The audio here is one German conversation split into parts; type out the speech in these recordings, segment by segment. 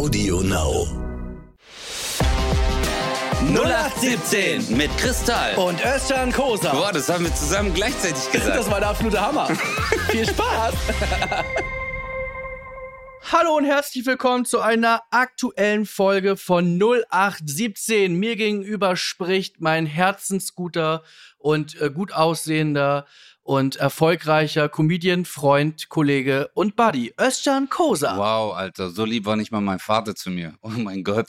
Audio Now. 0817 mit Kristall. Und Özcan Kosa. Boah, das haben wir zusammen gleichzeitig gesagt. Das war der absolute Hammer. Viel Spaß. Hallo und herzlich willkommen zu einer aktuellen Folge von 0817. Mir gegenüber spricht mein herzensguter und äh, gut aussehender und erfolgreicher Comedian, Freund, Kollege und Buddy, Özcan Kosa. Wow, Alter, so lieb war nicht mal mein Vater zu mir. Oh mein Gott.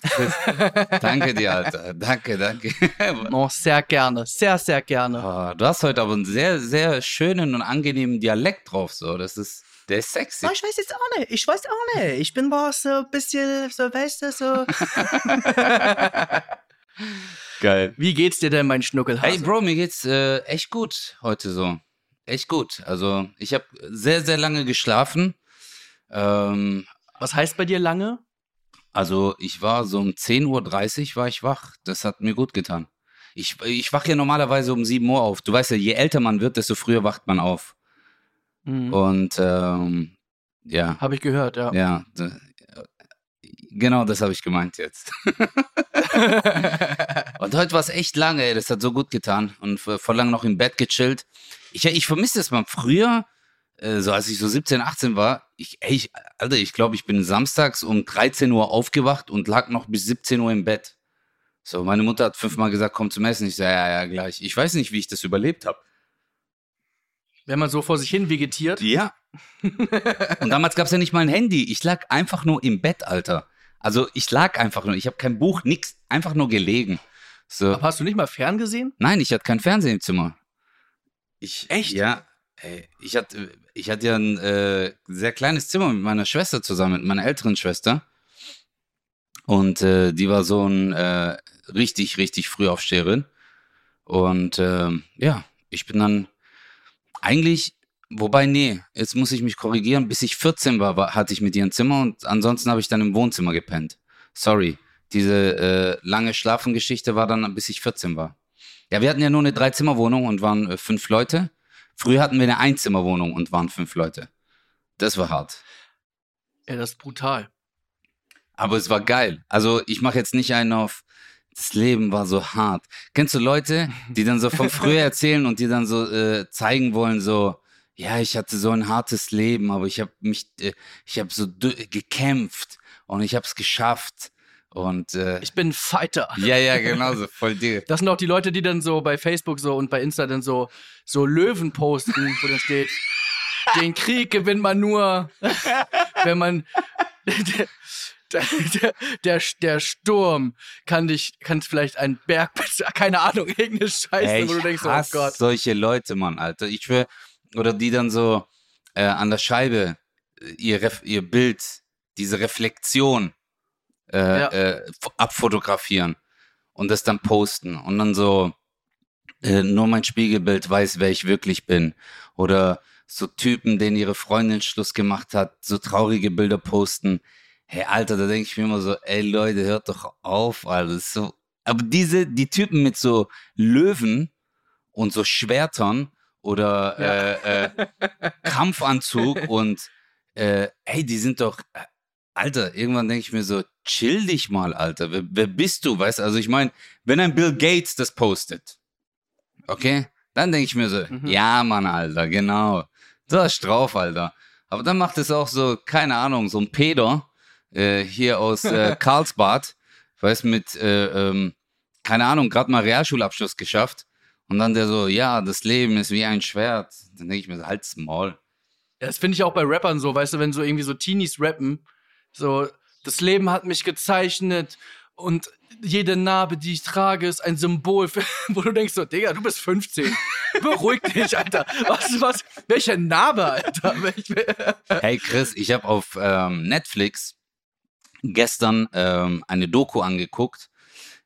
danke dir, Alter. Danke, danke. Oh, sehr gerne, sehr, sehr gerne. Oh, du hast heute aber einen sehr, sehr schönen und angenehmen Dialekt drauf, so. Das ist, der ist sexy. Oh, ich weiß jetzt auch nicht, ich weiß auch nicht. Ich bin mal so ein bisschen, so, weißt du, so. Geil. Wie geht's dir denn, mein Schnuckelhase? Hey, Bro, mir geht's äh, echt gut heute so. Echt gut. Also, ich habe sehr, sehr lange geschlafen. Ähm, Was heißt bei dir lange? Also ich war so um 10.30 Uhr war ich wach. Das hat mir gut getan. Ich, ich wache ja normalerweise um 7 Uhr auf. Du weißt ja, je älter man wird, desto früher wacht man auf. Mhm. Und ähm, ja, Habe ich gehört, ja. ja, genau das habe ich gemeint jetzt. Und heute war es echt lange, ey. das hat so gut getan. Und vor vor lang noch im Bett gechillt. Ich, ich vermisse das mal früher, äh, so als ich so 17, 18 war. Ich, ey, ich, Alter, ich glaube, ich bin samstags um 13 Uhr aufgewacht und lag noch bis 17 Uhr im Bett. So, meine Mutter hat fünfmal gesagt, komm zum Essen. Ich sage, ja, ja, gleich. Ich weiß nicht, wie ich das überlebt habe. Wenn man so vor sich hin vegetiert. Ja. und damals gab es ja nicht mal ein Handy. Ich lag einfach nur im Bett, Alter. Also ich lag einfach nur. Ich habe kein Buch, nix. Einfach nur gelegen. So. Aber hast du nicht mal ferngesehen? Nein, ich hatte kein Fernsehen im Zimmer. Ich, Echt? Ja. Ey, ich hatte, ich hatte ja ein äh, sehr kleines Zimmer mit meiner Schwester zusammen, mit meiner älteren Schwester. Und äh, die war so ein äh, richtig, richtig Frühaufsteherin. Und ähm, ja, ich bin dann eigentlich, wobei, nee, jetzt muss ich mich korrigieren, bis ich 14 war, war hatte ich mit ihr ein Zimmer und ansonsten habe ich dann im Wohnzimmer gepennt. Sorry, diese äh, lange Schlafengeschichte war dann, bis ich 14 war. Ja, wir hatten ja nur eine Dreizimmerwohnung und waren äh, fünf Leute. Früher hatten wir eine Einzimmerwohnung und waren fünf Leute. Das war hart. Ja, das ist brutal. Aber es war geil. Also ich mache jetzt nicht einen auf, das Leben war so hart. Kennst du Leute, die dann so von früher erzählen und die dann so äh, zeigen wollen, so, ja, ich hatte so ein hartes Leben, aber ich habe mich, äh, ich habe so gekämpft und ich habe es geschafft. Und äh, Ich bin ein Fighter. ja, ja, genau so, voll dir. Das sind auch die Leute, die dann so bei Facebook so und bei Insta dann so, so Löwen posten, wo dann steht, den Krieg gewinnt man nur, wenn man, der, der, der, der Sturm kann dich, kann vielleicht einen Berg, keine Ahnung, irgendeine Scheiße, Ey, wo du denkst, oh Gott. solche Leute, Mann, Alter. Ich schwör, oder die dann so äh, an der Scheibe äh, ihr, Ref ihr Bild, diese Reflexion äh, Ja. äh, abfotografieren und das dann posten und dann so äh, nur mein Spiegelbild weiß, wer ich wirklich bin. Oder so Typen, denen ihre Freundin Schluss gemacht hat, so traurige Bilder posten. Hey, Alter, da denke ich mir immer so, ey Leute, hört doch auf, Alter. Ist so. Aber diese, die Typen mit so Löwen und so Schwertern oder äh, äh, Kampfanzug und äh, ey, die sind doch, äh, Alter, irgendwann denke ich mir so, chill dich mal, Alter. Wer, wer bist du? Weißt also ich meine, wenn ein Bill Gates das postet, okay, dann denke ich mir so, Mhm. ja, Mann, Alter, genau. Du hast drauf, Alter. Aber dann macht es auch so, keine Ahnung, so ein Peter äh, hier aus äh, Karlsbad, weiß mit, äh, ähm, keine Ahnung, gerade mal Realschulabschluss geschafft. Und dann der so, ja, das Leben ist wie ein Schwert. Dann denke ich mir so, halt's Maul. Ja, das finde ich auch bei Rappern so, weißt du, wenn so irgendwie so Teenies rappen, so, das Leben hat mich gezeichnet und jede Narbe, die ich trage, ist ein Symbol, für, wo du denkst so, Digga, du bist 15. Beruhig dich, Alter. Was, was, welche Narbe, Alter? Hey Chris, ich habe auf ähm, Netflix gestern ähm, eine Doku angeguckt.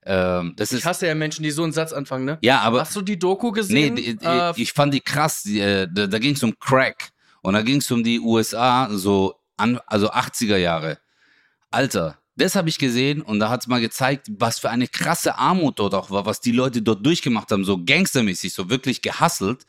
Ähm, das ich ist hasse ja Menschen, die so einen Satz anfangen, ne? ja, aber Hast du die Doku nee, gesehen? die, die, Äh, ich fand die krass. Die, äh, da da ging es um Crack und da ging es um die USA, so an, also 80er Jahre. Alter, das habe ich gesehen und da hat es mal gezeigt, was für eine krasse Armut dort auch war, was die Leute dort durchgemacht haben, so gangstermäßig, so wirklich gehasselt.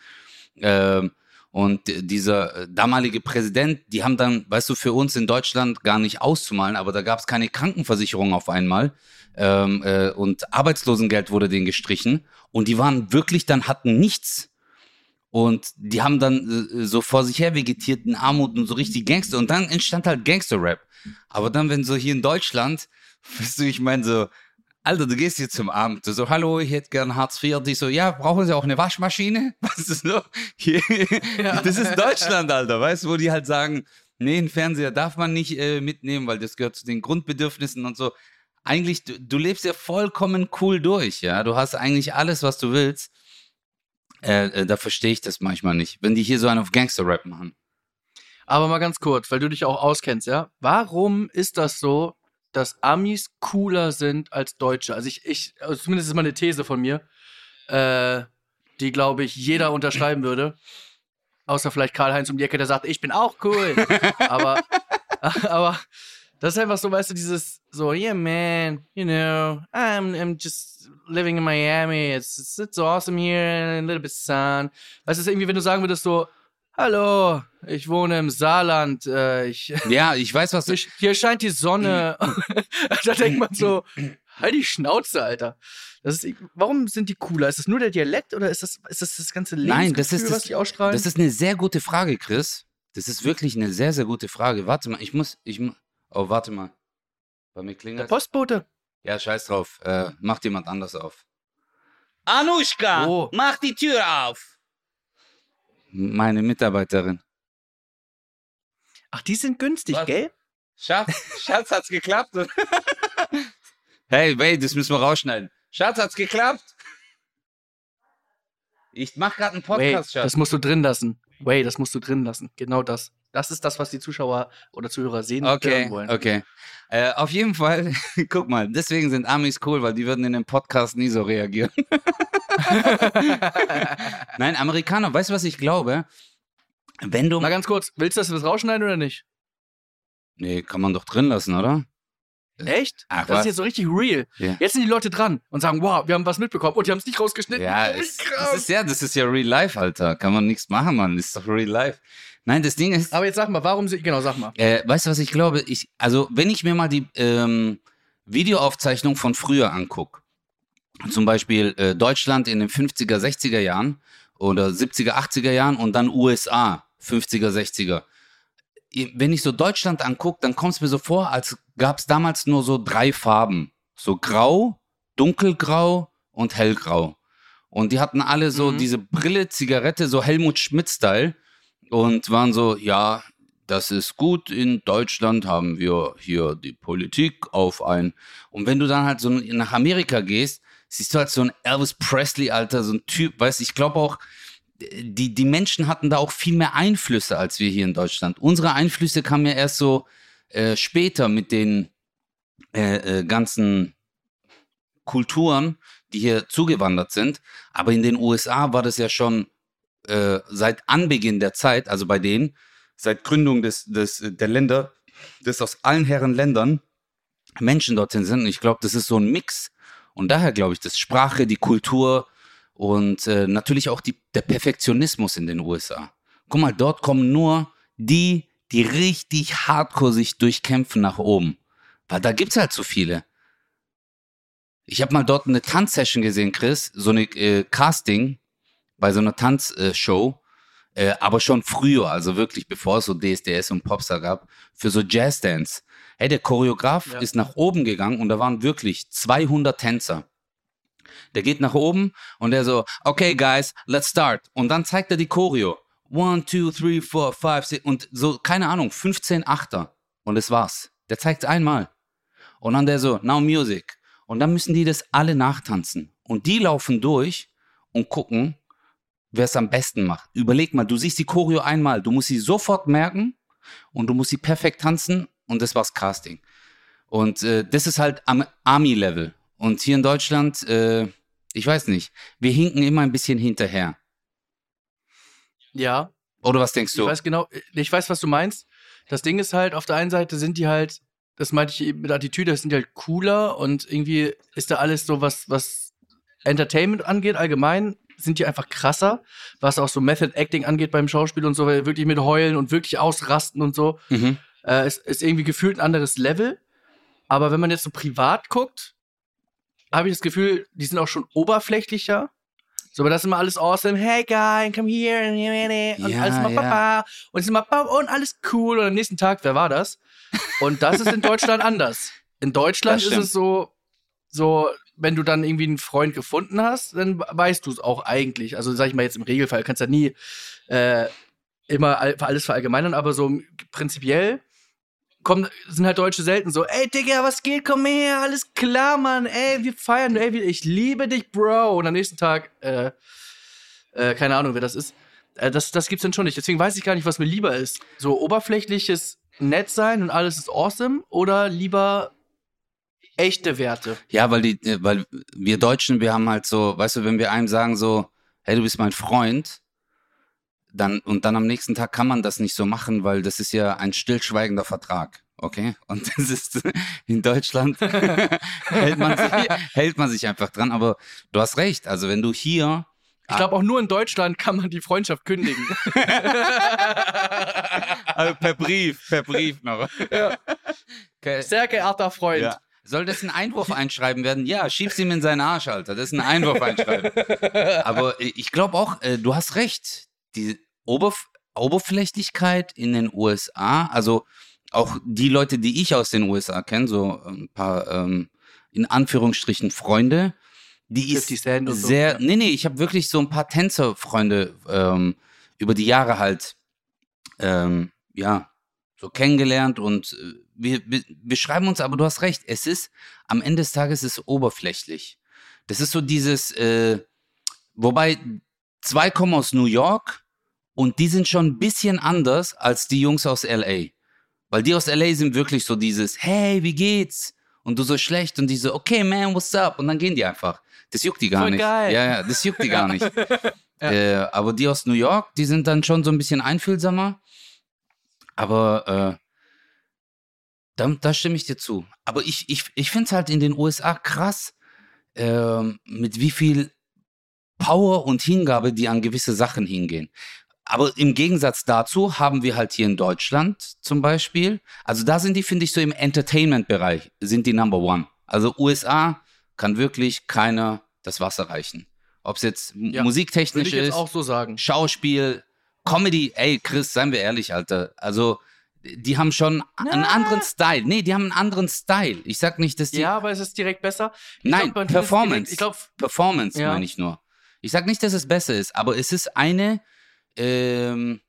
Ähm, Und dieser äh, damalige Präsident, die haben dann, weißt du, für uns in Deutschland gar nicht auszumalen, aber da gab es keine Krankenversicherung auf einmal. Ähm, äh, und Arbeitslosengeld wurde denen gestrichen. Und die waren wirklich dann, hatten nichts. Und die haben dann äh, so vor sich her vegetiert in Armut und so richtig Gangster. Und dann entstand halt Gangster-Rap. Aber dann, wenn so hier in Deutschland, weißt du, ich meine so, Alter, du gehst hier zum Amt. So, hallo, ich hätte gern Hartz IV. Die so, ja, brauchen Sie auch eine Waschmaschine? Was ist so? Hier, ja. Das ist Deutschland, Alter, weißt du, wo die halt sagen, nee, einen Fernseher darf man nicht äh, mitnehmen, weil das gehört zu den Grundbedürfnissen und so. Eigentlich, du, du, lebst ja vollkommen cool durch, ja. Du hast eigentlich alles, was du willst. Äh, äh, da verstehe ich das manchmal nicht, wenn die hier so einen auf Gangster-Rap machen. Aber mal ganz kurz, weil du dich auch auskennst, ja. Warum ist das so, dass Amis cooler sind als Deutsche. Also ich, ich also zumindest ist mal eine These von mir, äh, die, glaube ich, jeder unterschreiben würde. Außer vielleicht Karl-Heinz um die Ecke, der sagt, ich bin auch cool. aber, aber das ist einfach so, weißt du, dieses so, yeah, man, you know, I'm, I'm just living in Miami. It's, it's, it's awesome here, a little bit sun. Weißt du, irgendwie, wenn du sagen würdest so, Hallo, ich wohne im Saarland. Äh, ich, ja, ich weiß, was du. Hier scheint die Sonne. da denkt man so, halt die Schnauze, Alter. Das ist, warum sind die cooler? Ist das nur der Dialekt oder ist das ist das, das ganze Leben, Nein, das ist, was die ausstrahlen? Das ist eine sehr gute Frage, Chris. Das ist wirklich eine sehr, sehr gute Frage. Warte mal, ich muss, ich Oh, warte mal. Bei mir klingelt. Der Postbote. Ja, scheiß drauf. Äh, macht jemand anders auf. Anushka, oh. mach die Tür auf meine Mitarbeiterin. Ach, die sind günstig, Was? gell? Schatz, Schatz, hat's geklappt? hey, wait, das müssen wir rausschneiden. Schatz, hat's geklappt? Ich mach gerade einen Podcast, wait, Schatz. Das musst du drin lassen. Wait, das musst du drin lassen. Genau das. Das ist das, was die Zuschauer oder Zuhörer sehen okay, wollen. Okay, äh, auf jeden Fall, guck mal, deswegen sind Amis cool, weil die würden in dem Podcast nie so reagieren. Nein, Amerikaner, weißt du, was ich glaube? Wenn du. Mal ganz kurz, willst du das rausschneiden oder nicht? Nee, kann man doch drin lassen, oder? Echt? Ach, das was? ist jetzt so richtig real. Ja. Jetzt sind die Leute dran und sagen, wow, wir haben was mitbekommen und die haben es nicht rausgeschnitten. Ja, es, das ist ja, das ist ja real life, Alter. Kann man nichts machen, Mann. Das ist doch real life. Nein, das Ding ist. Aber jetzt sag mal, warum sie. Genau, sag mal. Äh, weißt du, was ich glaube? Ich, also, wenn ich mir mal die ähm, Videoaufzeichnung von früher angucke, zum Beispiel äh, Deutschland in den 50er, 60er Jahren oder 70er, 80er Jahren und dann USA, 50er, 60er. Wenn ich so Deutschland angucke, dann kommt es mir so vor, als gab es damals nur so drei Farben. So grau, dunkelgrau und hellgrau. Und die hatten alle so mhm. diese Brille, Zigarette, so Helmut Schmidt-Style und waren so, ja, das ist gut, in Deutschland haben wir hier die Politik auf ein. Und wenn du dann halt so nach Amerika gehst, siehst du halt so ein Elvis Presley, Alter, so ein Typ, weißt ich glaube auch, die, die Menschen hatten da auch viel mehr Einflüsse als wir hier in Deutschland. Unsere Einflüsse kamen ja erst so äh, später mit den äh, äh, ganzen Kulturen, die hier zugewandert sind. Aber in den USA war das ja schon äh, seit Anbeginn der Zeit, also bei denen, seit Gründung des, des, der Länder, dass aus allen Herren Ländern Menschen dorthin sind. Und ich glaube, das ist so ein Mix. Und daher glaube ich, dass Sprache, die Kultur und äh, natürlich auch die, der Perfektionismus in den USA. Guck mal, dort kommen nur die, die richtig hardcore sich durchkämpfen nach oben. Weil da gibt es halt so viele. Ich habe mal dort eine Tanzsession gesehen, Chris, so eine äh, Casting bei so einer Tanzshow, äh, aber schon früher, also wirklich bevor es so DSDS und Popstar gab, für so Jazzdance. Hey, der Choreograf ja. ist nach oben gegangen und da waren wirklich 200 Tänzer. Der geht nach oben und der so, okay, guys, let's start. Und dann zeigt er die Choreo. One, two, three, four, five, six und so, keine Ahnung, 15 Achter. Und das war's. Der zeigt es einmal. Und dann der so, now music. Und dann müssen die das alle nachtanzen. Und die laufen durch und gucken, wer es am besten macht. Überleg mal, du siehst die Choreo einmal, du musst sie sofort merken und du musst sie perfekt tanzen und das war's Casting. Und äh, das ist halt am Army-Level. Und hier in Deutschland, äh, ich weiß nicht, wir hinken immer ein bisschen hinterher. Ja. Oder was denkst du? Ich weiß genau, ich weiß, was du meinst. Das Ding ist halt, auf der einen Seite sind die halt, das meinte ich eben mit Attitüde, das sind die halt cooler und irgendwie ist da alles so was, was Entertainment angeht, allgemein, sind die einfach krasser, was auch so Method Acting angeht beim Schauspiel und so, weil wirklich mit heulen und wirklich ausrasten und so. Mhm. Äh, es ist irgendwie gefühlt ein anderes Level. Aber wenn man jetzt so privat guckt, habe ich das Gefühl, die sind auch schon oberflächlicher. So, aber das ist immer alles awesome. Hey, guy, come here. Und Ja, alles ja. Papa. Und es ist Papa und alles cool. Und am nächsten Tag, wer war das? Und das ist in Deutschland anders. In Deutschland ist es so, so, wenn du dann irgendwie einen Freund gefunden hast, dann weißt du es auch eigentlich. Also, sag ich mal jetzt im Regelfall, kannst ja nie äh, immer all- alles verallgemeinern, aber so prinzipiell kommen, sind halt Deutsche selten so, ey Digga, was geht, komm her, alles klar, Mann, ey, wir feiern, ey, ich liebe dich, Bro. Und am nächsten Tag, äh, äh, keine Ahnung, wer das ist. Äh, das, das gibt's dann schon nicht. Deswegen weiß ich gar nicht, was mir lieber ist. So oberflächliches nett sein und alles ist awesome oder lieber echte Werte. Ja, weil die, äh, weil wir Deutschen, wir haben halt so, weißt du, wenn wir einem sagen so, hey, du bist mein Freund, dann und dann am nächsten Tag kann man das nicht so machen, weil das ist ja ein stillschweigender Vertrag. Okay? Und das ist in Deutschland hält, man sich, hält man sich einfach dran. Aber du hast recht. Also wenn du hier Ich glaube, auch nur in Deutschland kann man die Freundschaft kündigen. also per Brief, per Brief noch. Okay. Sehr geehrter Freund. Ja. Soll das ein Einwurf einschreiben werden? Ja, schieb's ihm in seinen Arsch, Alter. Das ist ein Einwurf einschreiben. Aber ich glaube auch, äh, du hast recht. Die Oberf Oberflächlichkeit in den USA, also auch die Leute, die ich aus den USA kenne, so ein paar ähm, in Anführungsstrichen Freunde, die 50 ist und so, sehr, ja. nee, nee, ich habe wirklich so ein paar Tänzerfreunde ähm, über die Jahre halt, ähm, ja, so kennengelernt und äh, wir, wir, wir schreiben uns, aber du hast recht, es ist, am Ende des Tages ist es oberflächlich. Das ist so dieses, äh, wobei zwei kommen aus New York und die sind schon ein bisschen anders als die Jungs aus LA. Weil die aus LA sind wirklich so dieses, hey, wie geht's? Und du so schlecht und die so, okay, man, what's up? Und dann gehen die einfach. Das juckt die gar Voll nicht. geil. Ja, ja, das juckt die gar nicht. Ja. äh, aber die aus New York, die sind dann schon so ein bisschen einfühlsamer. Aber äh, da, da stimme ich dir zu. Aber ich, ich, ich finde es halt in den USA krass, ähm, mit wie viel Power und Hingabe die an gewisse Sachen hingehen. Aber im Gegensatz dazu haben wir halt hier in Deutschland zum Beispiel, also da sind die, finde ich, so im Entertainment-Bereich, sind die Number One. Also USA kann wirklich keiner das Wasser reichen. Ob es jetzt Ja, musiktechnisch jetzt ist, auch so sagen. Schauspiel, Comedy, ey, Chris, seien wir ehrlich, Alter. Also, die haben schon einen Na. anderen Style. Nee, die haben einen anderen Style. Ich sag nicht, dass die. Ja, aber es ist direkt besser. Ich Nein, glaub, Performance. Direkt, ich glaube, Performance Ja. meine ich nur. Ich sag nicht, dass es besser ist, aber es ist eine, ähm,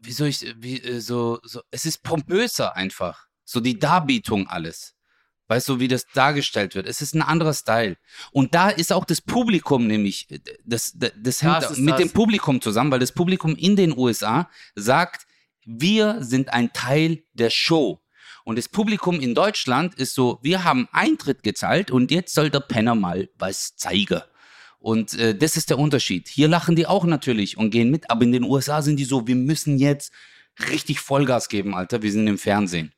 wie soll ich, wie, äh, so, so, es ist pompöser einfach. So die Darbietung alles. Weißt du, wie das dargestellt wird? Es ist ein anderer Style. Und da ist auch das Publikum nämlich, äh, das, das, das hängt Das mit das. dem Publikum zusammen, weil das Publikum in den USA sagt, wir sind ein Teil der Show. Und das Publikum in Deutschland ist so, wir haben Eintritt gezahlt und jetzt soll der Penner mal was zeigen. Und äh, das ist der Unterschied. Hier lachen die auch natürlich und gehen mit, aber in den USA sind die so, wir müssen jetzt richtig Vollgas geben, Alter, wir sind im Fernsehen.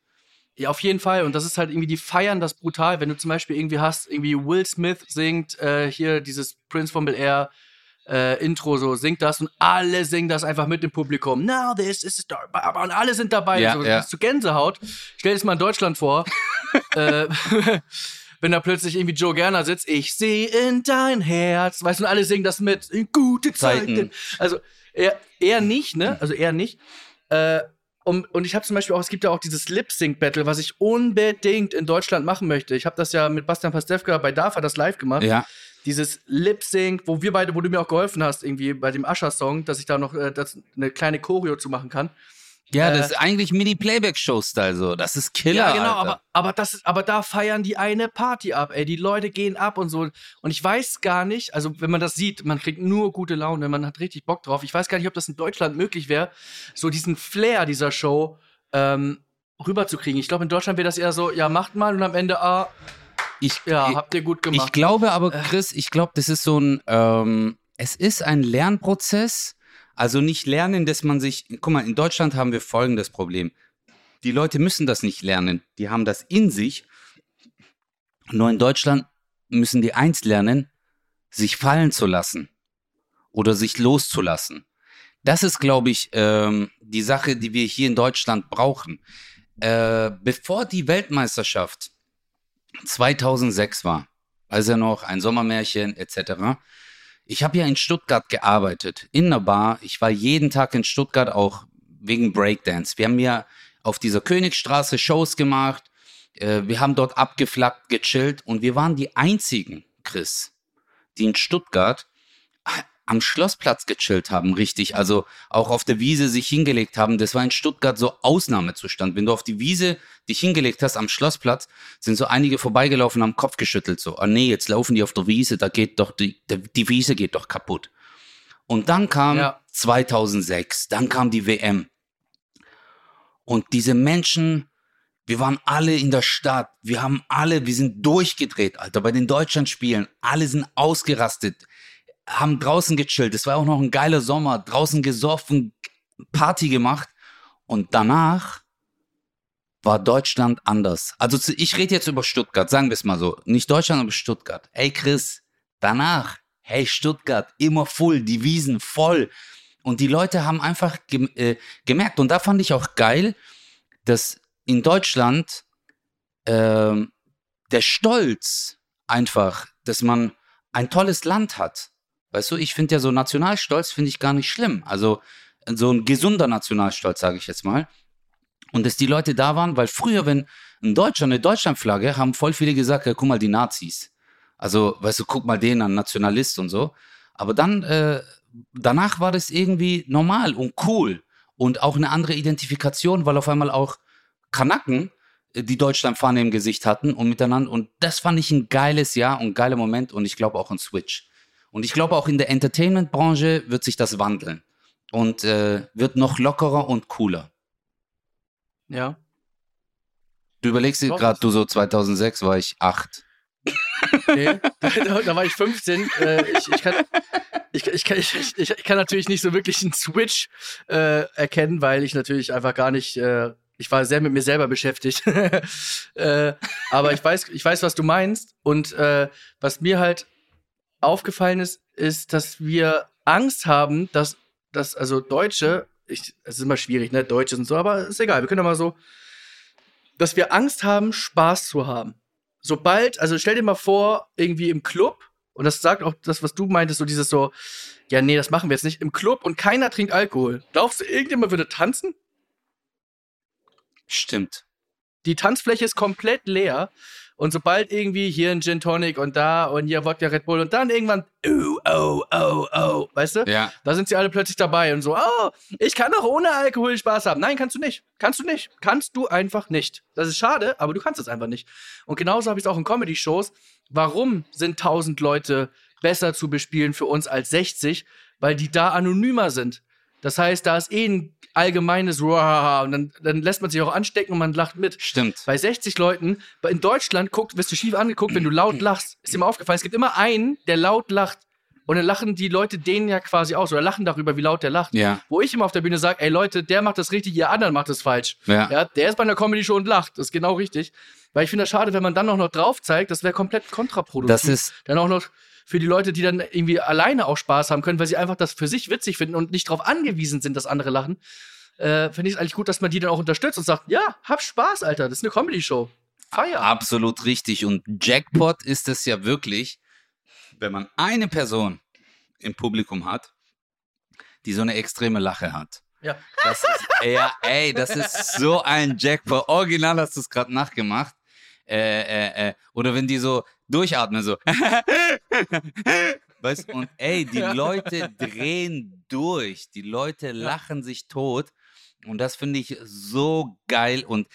Ja, auf jeden Fall. Und das ist halt irgendwie, die feiern das brutal. Wenn du zum Beispiel irgendwie hast, irgendwie Will Smith singt äh, hier dieses Prince von Bel Air äh, Intro, so singt das und alle singen das einfach mit dem Publikum. Now this is a Und alle sind dabei. Ja, so, ja. Das ist zu Gänsehaut. Stell dir das mal in Deutschland vor. äh, wenn da plötzlich irgendwie Joe Gerner sitzt, ich sehe in dein Herz. Weißt du, und alle singen das mit. In gute Zeiten. Zeiten. Also eher, eher nicht, ne? Also eher nicht. Äh, und, und ich habe zum Beispiel auch, es gibt ja auch dieses Lip-Sync-Battle, was ich unbedingt in Deutschland machen möchte. Ich habe das ja mit Bastian Pastewka bei DAFA das live gemacht. Ja, Dieses Lip-Sync, wo wir beide, wo du mir auch geholfen hast, irgendwie bei dem Ascher-Song, dass ich da noch äh, das, eine kleine Choreo zu machen kann. ja, Äh, das ist eigentlich Mini-Playback-Show-Style so. Das ist Killer, ja, genau, Alter. aber, aber, das, aber da feiern die eine Party ab, ey. Die Leute gehen ab und so. Und ich weiß gar nicht, also wenn man das sieht, man kriegt nur gute Laune, man hat richtig Bock drauf. Ich weiß gar nicht, ob das in Deutschland möglich wäre, so diesen Flair dieser Show ähm, rüberzukriegen. Ich glaube, in Deutschland wäre das eher so, ja, macht mal und am Ende, ah, ich, ja, ich, habt ihr gut ich gemacht. Äh. glaube aber, Chris, ich glaube, das ist so ein, ähm, es ist ein Lernprozess. Also nicht lernen, dass man sich, guck mal, in Deutschland haben wir folgendes Problem. Die Leute müssen das nicht lernen. Die haben das in sich. Nur in Deutschland müssen die eins lernen. sich fallen zu lassen oder sich loszulassen. Das ist, glaube ich, ähm, die Sache, die wir hier in Deutschland brauchen. Äh, bevor die Weltmeisterschaft 2006 war, also noch ein Sommermärchen etc., ich habe ja in Stuttgart gearbeitet, in einer Bar. Ich war jeden Tag in Stuttgart auch wegen Breakdance. Wir haben ja auf dieser Königstraße Shows gemacht. Äh, wir haben dort abgeflackt, gechillt und wir waren die einzigen, Chris, die in Stuttgart am Schlossplatz gechillt haben, richtig. Also auch auf der Wiese sich hingelegt haben. Das war in Stuttgart so Ausnahmezustand. Wenn du auf die Wiese dich hingelegt hast am Schlossplatz, sind so einige vorbeigelaufen, haben Kopf geschüttelt. So, ah nee, jetzt laufen die auf der Wiese, da geht doch, die, die Wiese geht doch kaputt. Und dann kam ja. 2006, dann kam die WM. Und diese Menschen, wir waren alle in der Stadt, wir haben alle, wir sind durchgedreht, Alter, bei den Deutschlandspielen, alle sind ausgerastet haben draußen gechillt. Es war auch noch ein geiler Sommer, draußen gesoffen, Party gemacht. Und danach war Deutschland anders. Also ich rede jetzt über Stuttgart, sagen wir es mal so. Nicht Deutschland, aber Stuttgart. Hey Chris, danach, hey Stuttgart, immer voll, die Wiesen voll. Und die Leute haben einfach gem äh, gemerkt, und da fand ich auch geil, dass in Deutschland äh, der Stolz einfach, dass man ein tolles Land hat, Weißt du, ich finde ja so Nationalstolz finde ich gar nicht schlimm. Also so ein gesunder Nationalstolz, sage ich jetzt mal. Und dass die Leute da waren, weil früher, wenn ein Deutscher eine Deutschlandflagge, haben voll viele gesagt, ja, guck mal, die Nazis. Also, weißt du, guck mal den an, Nationalist und so. Aber dann, äh, danach war das irgendwie normal und cool und auch eine andere Identifikation, weil auf einmal auch Kanaken äh, die Deutschlandfahne im Gesicht hatten und miteinander. Und das fand ich ein geiles Jahr und geiler Moment und ich glaube auch ein Switch. Und ich glaube, auch in der Entertainment-Branche wird sich das wandeln und äh, wird noch lockerer und cooler. Ja. Du überlegst dir gerade, du so 2006 war ich acht. Nee, da, da war ich 15. Äh, ich, ich, kann, ich, ich, kann, ich, ich, kann natürlich nicht so wirklich einen Switch äh, erkennen, weil ich natürlich einfach gar nicht äh, ich war sehr mit mir selber beschäftigt. äh, aber ich weiß, ich weiß, was du meinst. Und äh, was mir halt aufgefallen ist, ist, dass wir Angst haben, dass, dass also Deutsche, ich, es ist immer schwierig, ne, Deutsche und so, aber ist egal, wir können doch mal so, dass wir Angst haben, Spaß zu haben. Sobald, also stell dir mal vor, irgendwie im Club, und das sagt auch das, was du meintest, so dieses so, ja, nee, das machen wir jetzt nicht, im Club und keiner trinkt Alkohol. Glaubst du, irgendjemand würde tanzen? Stimmt. Die Tanzfläche ist komplett leer und sobald irgendwie hier ein Gin Tonic und da und hier Wodka Red Bull und dann irgendwann, oh, oh, oh, oh, weißt du? Ja. Da sind sie alle plötzlich dabei und so, oh, ich kann doch ohne Alkohol Spaß haben. Nein, kannst du nicht. Kannst du nicht. Kannst du einfach nicht. Das ist schade, aber du kannst es einfach nicht. Und genauso habe ich es auch in Comedy-Shows. Warum sind 1000 Leute besser zu bespielen für uns als 60? Weil die da anonymer sind. Das heißt, da ist eh ein allgemeines Ruhaha und dann, dann lässt man sich auch anstecken und man lacht mit. Stimmt. Bei 60 Leuten, in Deutschland guckt, wirst du schief angeguckt, wenn du laut lachst. Ist dir mal aufgefallen, es gibt immer einen, der laut lacht. Und dann lachen die Leute den ja quasi aus oder lachen darüber, wie laut der lacht. Ja. Wo ich immer auf der Bühne sage, ey Leute, der macht das richtig, ihr anderen macht das falsch. Ja. ja der ist bei einer Comedy-Show und lacht. Das ist genau richtig. Weil ich finde das schade, wenn man dann auch noch drauf zeigt, das wäre komplett kontraproduktiv. Das ist. Dann auch noch für die Leute, die dann irgendwie alleine auch Spaß haben können, weil sie einfach das für sich witzig finden und nicht darauf angewiesen sind, dass andere lachen, äh, finde ich es eigentlich gut, dass man die dann auch unterstützt und sagt, ja, hab Spaß, Alter, das ist eine Comedy-Show. Feier. Absolut richtig. Und Jackpot ist es ja wirklich, wenn man eine Person im Publikum hat, die so eine extreme Lache hat. Ja. Das ist, ja, ey, das ist so ein Jackpot. Original hast du es gerade nachgemacht. Äh, äh, äh. Oder wenn die so durchatmen, so. weißt und ey, die. Leute drehen durch. Die Leute lachen sich tot. Und das finde ich so geil. Und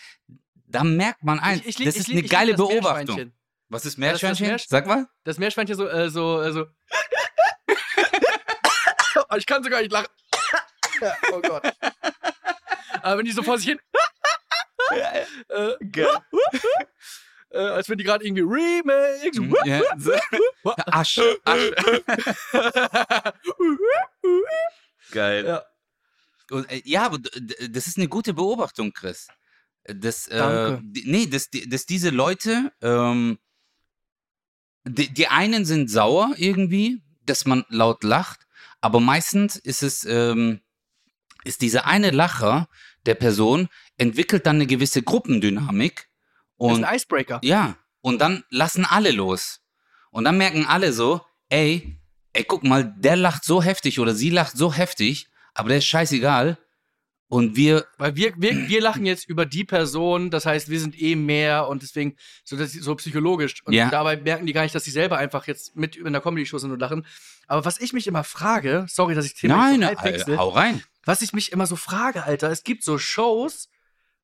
da merkt man ein, ich, ich, das ist ich, eine geile Beobachtung. Was ist Meerschweinchen? Ja, Sag mal. Das Meerschweinchen so, äh, so, äh, so. ich kann sogar nicht lachen. oh Gott. Aber wenn die so vor sich hin. äh, Geil äh, als wenn die gerade irgendwie Remix. Mhm, ja, so. Asch, Asch. Geil. Ja. Und, äh, ja, aber das ist eine gute Beobachtung, Chris. Dass, äh, nee, dass, dass diese Leute ähm, die, die einen sind sauer irgendwie, dass man laut lacht, aber meistens ist es, ähm, ist dieser eine Lacher der Person, entwickelt dann eine gewisse Gruppendynamik. Das ist Und ein Icebreaker. ja, und dann lassen alle los. Und dann merken alle so, ey, ey, guck mal, der lacht so heftig oder sie lacht so heftig, aber der ist scheißegal. Und wir, Weil wir, wir, wir lachen jetzt über die Person, das heißt, wir sind eh mehr und deswegen so, das, so psychologisch. Und Ja. dabei merken die gar nicht, dass sie selber einfach jetzt mit in der Comedy-Show sind und lachen. Aber was ich mich immer frage, sorry, dass ich Thema nein, so wechsle, hau rein. was ich mich immer so frage, Alter, es gibt so Shows,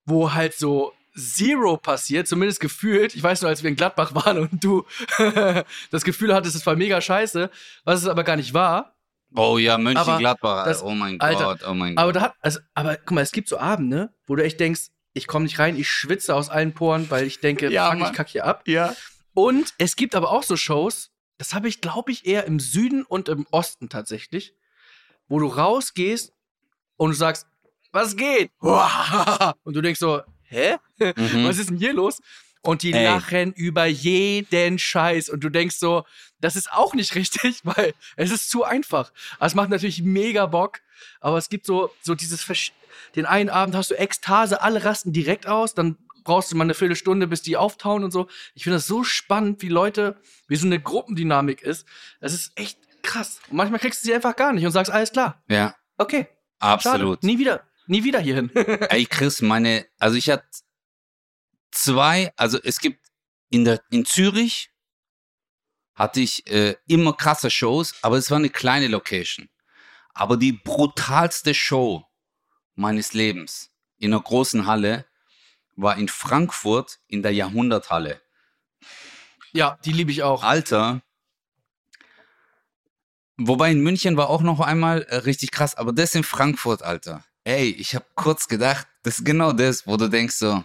wo halt so Zero passiert, zumindest gefühlt. Ich weiß nur, als wir in Gladbach waren und du das Gefühl hattest, es war mega scheiße, was es aber gar nicht war. Oh ja, Mönchengladbach, das- oh mein Alter, Gott, oh mein Gott. Aber da hat, also, aber guck mal, es gibt so Abende, wo du echt denkst, ich komme nicht rein, ich schwitze aus allen Poren, weil ich denke, Ja, fuck, Mann. ich kack hier ab. ja. Und es gibt aber auch so Shows, das habe ich, glaube ich, eher im Süden und im Osten tatsächlich, wo du rausgehst und du sagst, was geht? Und du denkst so, hä? Mhm. Was ist denn hier los? Und die Ey. lachen über jeden Scheiß. Und du denkst so, das ist auch nicht richtig, weil es ist zu einfach. Es macht natürlich mega Bock. Aber es gibt so, so dieses, Versch den einen Abend hast du Ekstase, alle rasten direkt aus, dann brauchst du mal eine Viertelstunde, bis die auftauen und so. Ich finde das so spannend, wie Leute, wie so eine Gruppendynamik ist. Das ist echt krass. Und manchmal kriegst du sie einfach gar nicht und sagst, alles klar, Ja, okay, absolut. schade, nie wieder, nie wieder hierhin. Ey, Chris, meine, also ich hatte zwei, also es gibt in der, in Zürich hatte ich äh, immer krasse Shows, aber es war eine kleine Location. Aber die brutalste Show meines Lebens in einer großen Halle war in Frankfurt in der Jahrhunderthalle. ja, die liebe ich auch. Alter. Wobei in München war auch noch einmal äh, richtig krass, aber das in Frankfurt, Alter. Ey, ich habe kurz gedacht, das ist genau das, wo du denkst so,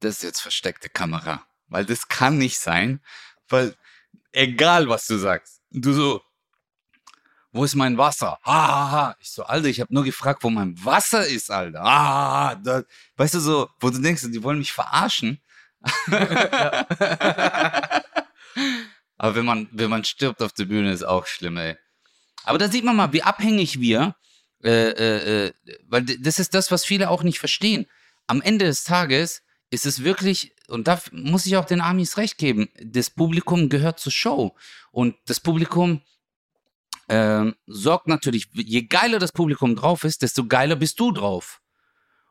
das ist jetzt versteckte Kamera, weil das kann nicht sein, weil egal was du sagst, du so, wo ist mein Wasser? Ha, ha, ha. Ich so, Alter, ich habe nur gefragt, wo mein Wasser ist, Alter. Ah. Da, weißt du so, wo du denkst, die wollen mich verarschen. Aber wenn man, wenn man stirbt auf der Bühne, ist auch schlimm, ey. Aber da sieht man mal, wie abhängig wir, äh, äh, äh, weil das ist das, was viele auch nicht verstehen. Am Ende des Tages ist es wirklich, und da muss ich auch den Amis recht geben, das Publikum gehört zur Show. Und das Publikum ähm, sorgt natürlich, je geiler das Publikum drauf ist, desto geiler bist du drauf.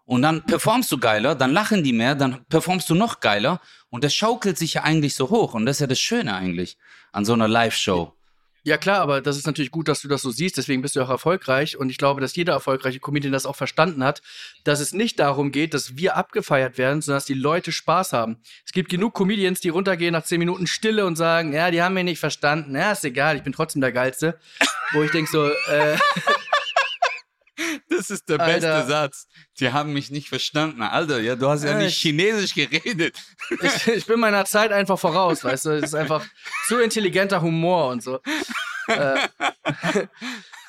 Und dann performst du geiler, dann lachen die mehr, dann performst du noch geiler. Und das schaukelt sich ja eigentlich so hoch. Und das ist ja das Schöne eigentlich an so einer Live-Show. Ja klar, aber das ist natürlich gut, dass du das so siehst, deswegen bist du auch erfolgreich und ich glaube, dass jeder erfolgreiche Comedian das auch verstanden hat, dass es nicht darum geht, dass wir abgefeiert werden, sondern dass die Leute Spaß haben. Es gibt genug Comedians, die runtergehen nach zehn Minuten Stille und sagen, ja, die haben mich nicht verstanden, ja, ist egal, ich bin trotzdem der Geilste. Wo ich denke so, äh, Das ist der Alter. beste Satz. Die haben mich nicht verstanden. Alter, ja, du hast ja nicht ich- Chinesisch geredet. ich, ich bin meiner Zeit einfach voraus, weißt du, es ist einfach zu intelligenter Humor und so. Äh,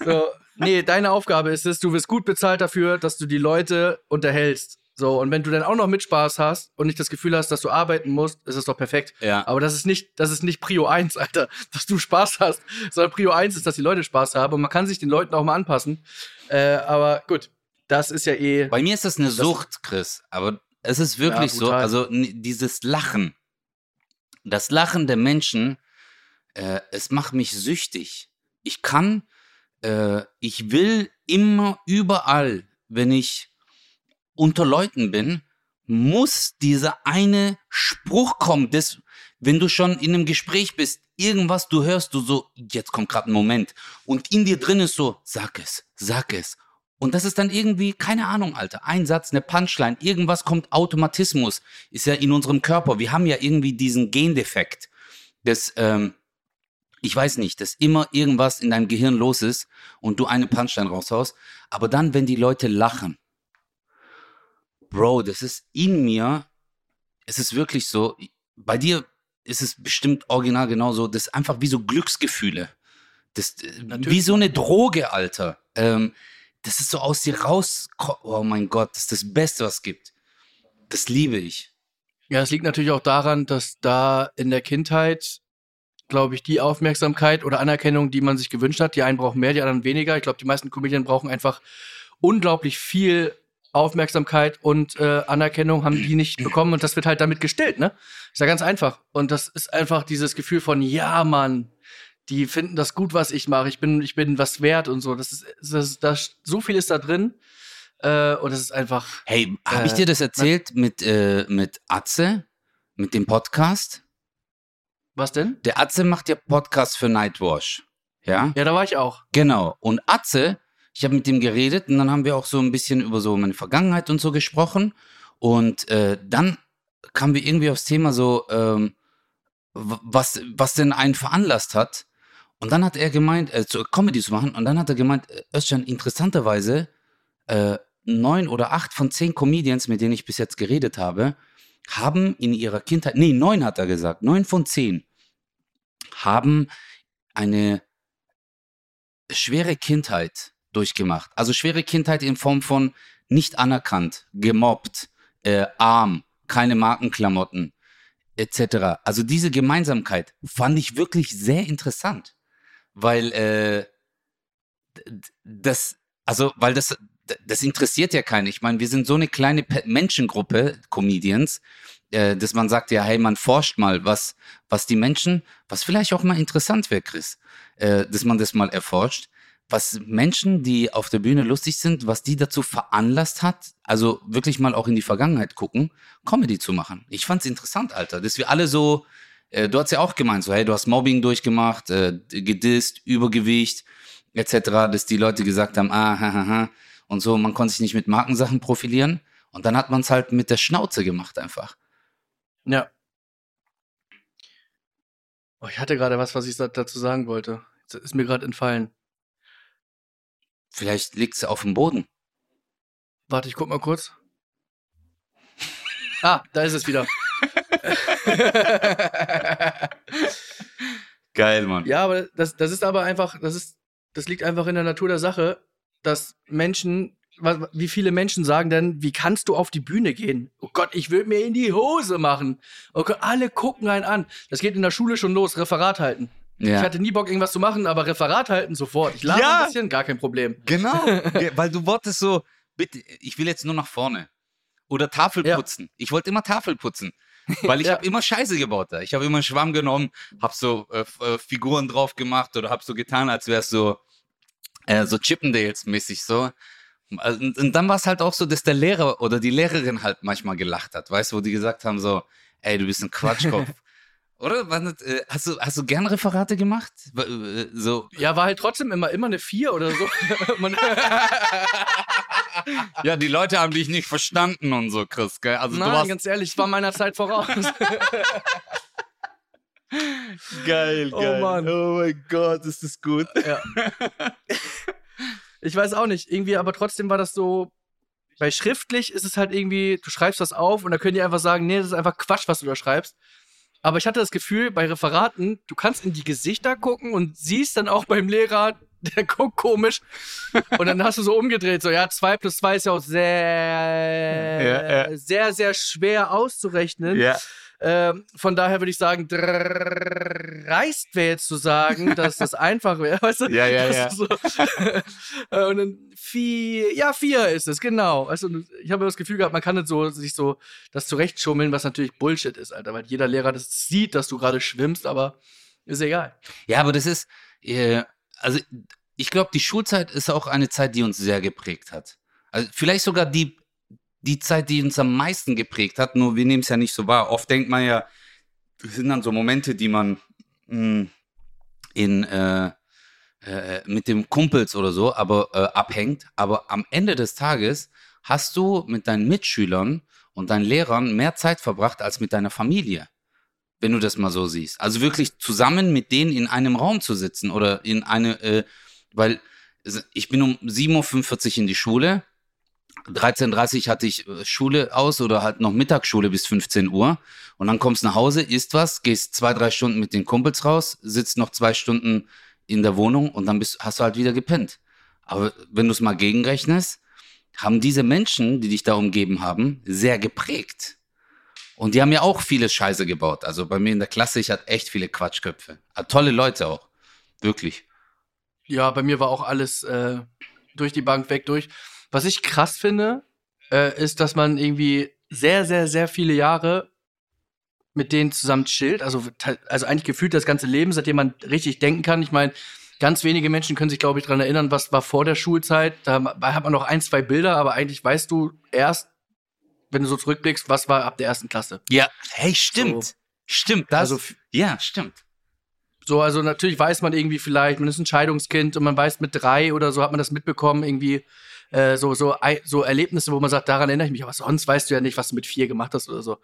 so. Nee, deine Aufgabe ist es, du wirst gut bezahlt dafür, dass du die Leute unterhältst. So, und wenn du dann auch noch mit Spaß hast und nicht das Gefühl hast, dass du arbeiten musst, ist es doch perfekt. Ja. Aber das ist nicht, das ist nicht Prio 1, Alter, dass du Spaß hast, sondern Prio 1 ist, dass die Leute Spaß haben und man kann sich den Leuten auch mal anpassen. Äh, aber gut, das ist ja eh. Bei mir ist das eine Sucht, Chris. Aber es ist wirklich Ja, so, also dieses Lachen, das Lachen der Menschen, äh, es macht mich süchtig. Ich kann, äh, ich will immer überall, wenn ich unter Leuten bin, muss dieser eine Spruch kommen, das, wenn du schon in einem Gespräch bist, irgendwas du hörst, du so, jetzt kommt gerade ein Moment und in dir drin ist so, sag es, sag es. Und das ist dann irgendwie, keine Ahnung, Alter, ein Satz, eine Punchline, irgendwas kommt Automatismus, ist ja in unserem Körper. Wir haben ja irgendwie diesen Gendefekt, dass, ähm, ich weiß nicht, dass immer irgendwas in deinem Gehirn los ist und du eine Punchline raushaust. Aber dann, wenn die Leute lachen, Bro, das ist in mir, es ist wirklich so, bei dir ist es bestimmt original genauso, das ist einfach wie so Glücksgefühle. Das, Natürlich. wie so eine Droge, Alter. Ähm, das ist so aus dir raus, oh mein Gott, das ist das Beste, was es gibt. Das liebe ich. Ja, es liegt natürlich auch daran, dass da in der Kindheit glaube ich, die Aufmerksamkeit oder Anerkennung, die man sich gewünscht hat. Die einen brauchen mehr, die anderen weniger. Ich glaube, die meisten Comedien brauchen einfach unglaublich viel Aufmerksamkeit und äh, Anerkennung haben die nicht bekommen und das wird halt damit gestillt, ne? Ist ja ganz einfach. Und das ist einfach dieses Gefühl von, ja, Mann, die finden das gut, was ich mache. Ich bin, ich bin was wert und so. Das ist, das, das, so viel ist da drin. Äh, und es ist einfach. Hey, habe Äh, ich dir das erzählt mit, äh, mit Atze, mit dem Podcast? Was denn? Der Atze macht ja Podcast für Nightwash. Ja? Ja, da war ich auch. Genau. Und Atze, ich habe mit ihm geredet und dann haben wir auch so ein bisschen über so meine Vergangenheit und so gesprochen. Und äh, dann kamen wir irgendwie aufs Thema so, ähm, was, was denn einen veranlasst hat. Und dann hat er gemeint, äh, zu Comedy zu machen. Und dann hat er gemeint, äh, Özcan, interessanterweise, äh, neun oder acht von zehn Comedians, mit denen ich bis jetzt geredet habe, haben in ihrer Kindheit, nee, neun hat er gesagt, neun von zehn haben eine schwere Kindheit durchgemacht. Also schwere Kindheit in Form von nicht anerkannt, gemobbt, äh, arm, keine Markenklamotten, etc. Also diese Gemeinsamkeit fand ich wirklich sehr interessant, weil äh, das, also weil das, das interessiert ja keinen. Ich meine, wir sind so eine kleine Pe- Menschengruppe, Comedians, äh, dass man sagt, ja, hey, man forscht mal, was, was die Menschen, was vielleicht auch mal interessant wäre, Chris, äh, dass man das mal erforscht, was Menschen, die auf der Bühne lustig sind, was die dazu veranlasst hat, also wirklich mal auch in die Vergangenheit gucken, Comedy zu machen. Ich fand's interessant, Alter, dass wir alle so, äh, du hast ja auch gemeint, so, hey, du hast Mobbing durchgemacht, äh, gedisst, Übergewicht, etc., dass die Leute gesagt haben, ah, ha, ha, ha, und so, man konnte sich nicht mit Markensachen profilieren. Und dann hat man es halt mit der Schnauze gemacht einfach. Ja. Oh, ich hatte gerade was, was ich da- dazu sagen wollte. Das ist mir gerade entfallen. Vielleicht liegt's auf dem Boden. Warte, ich guck mal kurz. Ah, da ist es wieder. Geil, Mann. Ja, aber das, das ist aber einfach, das ist, das liegt einfach in der Natur der Sache, dass Menschen, wie viele Menschen sagen denn, wie kannst du auf die Bühne gehen? Oh Gott, ich will mir in die Hose machen. Oh Gott, alle gucken einen an. Das geht in der Schule schon los, Referat halten. Ich Ja. hatte nie Bock, irgendwas zu machen, aber Referat halten sofort. Ich lache Ja. ein bisschen, gar kein Problem. Genau, Ge- weil du wolltest so, bitte, ich will jetzt nur nach vorne. Oder Tafel Ja. putzen. Ich wollte immer Tafel putzen. Weil ich Ja. habe immer Scheiße gebaut da. Ich habe immer einen Schwamm genommen, habe so äh, äh, Figuren drauf gemacht oder habe so getan, als wäre es so, äh, so Chippendales-mäßig so. Also, Und, und dann war es halt auch so, dass der Lehrer oder die Lehrerin halt manchmal gelacht hat, weißt du, wo die gesagt haben so, ey, du bist ein Quatschkopf. oder? Äh, hast, du, hast du gern Referate gemacht? Äh, So, Ja, war halt trotzdem immer, immer eine Vier oder so. Ja, die Leute haben dich nicht verstanden und so, Chris, gell? Also du Nein, warst ganz ehrlich, ich war meiner Zeit voraus. geil, Oh Mann. Oh mein Gott, ist das gut. Ja. ich weiß auch nicht. Irgendwie, aber trotzdem war das so. Bei schriftlich ist es halt irgendwie, du schreibst was auf und da können die einfach sagen, nee, das ist einfach Quatsch, was du da schreibst. Aber ich hatte das Gefühl, bei Referaten, du kannst in die Gesichter gucken und siehst dann auch beim Lehrer, der guckt komisch. Und dann hast du so umgedreht, so, ja, zwei plus zwei ist ja auch sehr, Ja, sehr, sehr schwer auszurechnen. Ja. Ähm, von daher würde ich sagen, dreist wäre jetzt zu sagen, dass das einfach wäre. Weißt du? Ja, ja, Das ja. So, Äh, und dann vier, ja, vier ist es, genau. Also ich habe das Gefühl gehabt, man kann nicht so, sich so das zurechtschummeln, was natürlich Bullshit ist, Alter, weil jeder Lehrer das sieht, dass du gerade schwimmst, aber ist egal. Ja, aber das ist, äh, also ich glaube, die Schulzeit ist auch eine Zeit, die uns sehr geprägt hat. Also vielleicht sogar die, die Zeit, die uns am meisten geprägt hat, nur wir nehmen es ja nicht so wahr. Oft denkt man ja, das sind dann so Momente, die man mh, in äh, äh, mit dem Kumpels oder so, aber äh, abhängt. Aber am Ende des Tages hast du mit deinen Mitschülern und deinen Lehrern mehr Zeit verbracht als mit deiner Familie wenn du das mal so siehst. Also wirklich zusammen mit denen in einem Raum zu sitzen oder in eine, äh, weil ich bin um 7.45 Uhr in die Schule, 13.30 Uhr hatte ich äh, Schule aus oder halt noch Mittagsschule bis 15 Uhr und dann kommst nach Hause, isst was, gehst zwei, drei Stunden mit den Kumpels raus, sitzt noch zwei Stunden in der Wohnung und dann bist, hast du halt wieder gepennt. Aber wenn du es mal gegenrechnest, haben diese Menschen, die dich da umgeben haben, sehr geprägt. Und die haben ja auch viele Scheiße gebaut. Also bei mir in der Klasse, ich hatte echt viele Quatschköpfe. Aber tolle Leute auch. Wirklich. Ja, bei mir war auch alles äh, durch die Bank weg durch. Was ich krass finde, äh, ist, dass man irgendwie sehr, sehr, sehr viele Jahre mit denen zusammen chillt. Also, also eigentlich gefühlt das ganze Leben, seitdem man richtig denken kann. Ich meine, ganz wenige Menschen können sich, glaube ich, daran erinnern, was war vor der Schulzeit. Da hat man noch ein, zwei Bilder, aber eigentlich weißt du erst, wenn du so zurückblickst, was war ab der ersten Klasse. Ja, hey, stimmt. So. Stimmt, das. Also ja, stimmt. So, also natürlich weiß man irgendwie vielleicht, man ist ein Scheidungskind und man weiß mit drei oder so hat man das mitbekommen, irgendwie äh, so, so, so Erlebnisse, wo man sagt, daran erinnere ich mich, aber sonst weißt du ja nicht, was du mit vier gemacht hast oder so.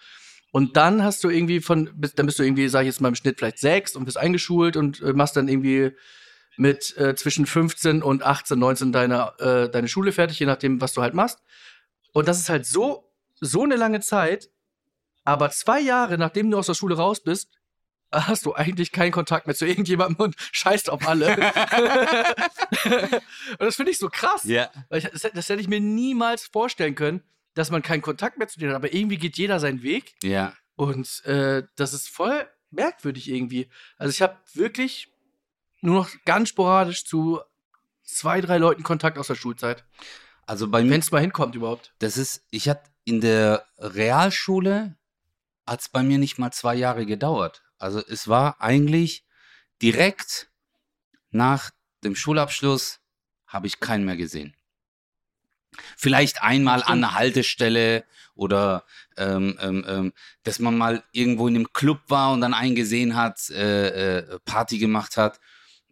Und dann hast du irgendwie von, dann bist du irgendwie, sag ich jetzt mal im Schnitt vielleicht sechs und bist eingeschult und äh, machst dann irgendwie mit äh, zwischen 15 und 18, 19 deine, äh, deine Schule fertig, je nachdem, was du halt machst. Und das ist halt so, so eine lange Zeit, aber zwei Jahre, nachdem du aus der Schule raus bist, hast du eigentlich keinen Kontakt mehr zu irgendjemandem und scheißt auf alle. und das finde ich so krass. Ja. Ich, das, hätte- das hätte ich mir niemals vorstellen können, dass man keinen Kontakt mehr zu denen hat. Aber irgendwie geht jeder seinen Weg. Ja. Und äh, das ist voll merkwürdig irgendwie. Also ich habe wirklich nur noch ganz sporadisch zu zwei, drei Leuten Kontakt aus der Schulzeit. Also bei Wenn mir, es mal hinkommt überhaupt. das ist, ich hatte in der Realschule, hat es bei mir nicht mal zwei Jahre gedauert. Also es war eigentlich direkt nach dem Schulabschluss habe ich keinen mehr gesehen. Vielleicht einmal an einer Haltestelle oder ähm, ähm, ähm, dass man mal irgendwo in einem Club war und dann einen gesehen hat, äh, äh, Party gemacht hat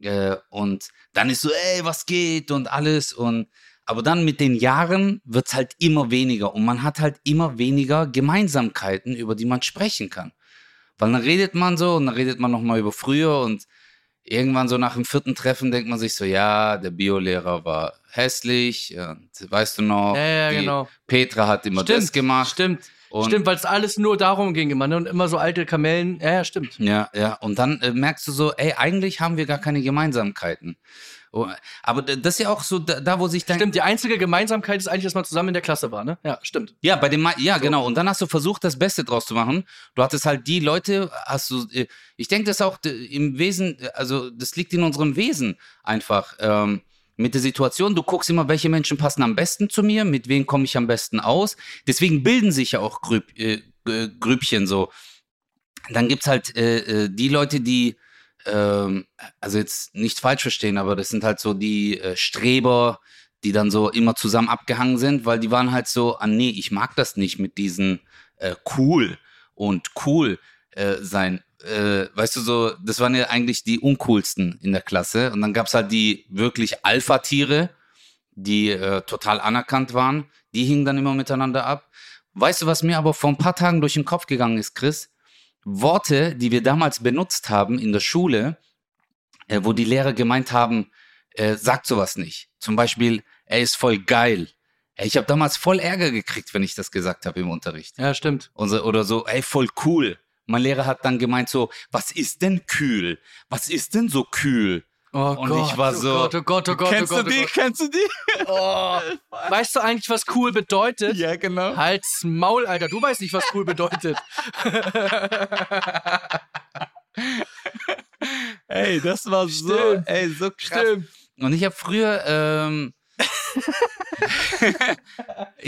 äh, und dann ist so, ey, was geht und alles und aber dann mit den Jahren wird's halt immer weniger und man hat halt immer weniger Gemeinsamkeiten, über die man sprechen kann. Weil dann redet man so und dann redet man nochmal über früher und irgendwann so nach dem vierten Treffen denkt man sich so, ja, der Biolehrer war hässlich und weißt du noch, Ja, ja, genau. Petra hat immer das gemacht. Stimmt. Und stimmt, weil es alles nur darum ging immer. Ne? Und immer so alte Kamellen. Ja, ja, stimmt. Ja, ja. Und dann äh, merkst du so, ey, eigentlich haben wir gar keine Gemeinsamkeiten. Oh, aber das ist ja auch so da, da wo sich dann. Stimmt, die einzige Gemeinsamkeit ist eigentlich, dass man zusammen in der Klasse war, ne? Ja, stimmt. Ja, bei dem, ja, genau. Und dann hast du versucht, das Beste draus zu machen. Du hattest halt die Leute, hast du, äh, ich denke, das ist auch im Wesen, also das liegt in unserem Wesen einfach. Ähm, mit der Situation, du guckst immer, welche Menschen passen am besten zu mir, mit wem komme ich am besten aus. Deswegen bilden sich ja auch Grüpp, äh, Grüppchen so. Dann gibt's halt äh, äh, die Leute, die, ähm, also jetzt nicht falsch verstehen, aber das sind halt so die äh, Streber, die dann so immer zusammen abgehangen sind, weil die waren halt so, ah nee, ich mag das nicht mit diesen äh, cool und cool äh, sein. Äh, weißt du so, das waren ja eigentlich die uncoolsten in der Klasse. Und dann gab's halt die wirklich Alpha-Tiere, die äh, total anerkannt waren. Die hingen dann immer miteinander ab. Weißt du, was mir aber vor ein paar Tagen durch den Kopf gegangen ist, Chris? Worte, die wir damals benutzt haben in der Schule, äh, wo die Lehrer gemeint haben, äh, sagt sowas nicht. Zum Beispiel, er ist voll geil. Ey, ich habe damals voll Ärger gekriegt, wenn ich das gesagt habe im Unterricht. Ja, stimmt. So, oder so, ey, voll cool. Mein Lehrer hat dann gemeint so, was ist denn kühl? Was ist denn so kühl? Oh Und Gott, ich war oh so, Gott, oh Gott, oh Gott, Kennst oh Gott, du die? oh Gott. Kennst du die? Oh. Weißt du eigentlich, was cool bedeutet? Ja, genau. Halt's Maul, Alter. Du weißt nicht, was cool bedeutet. Ey, das war so, Stimmt. ey, so krass. Stimmt. Und ich habe früher ähm,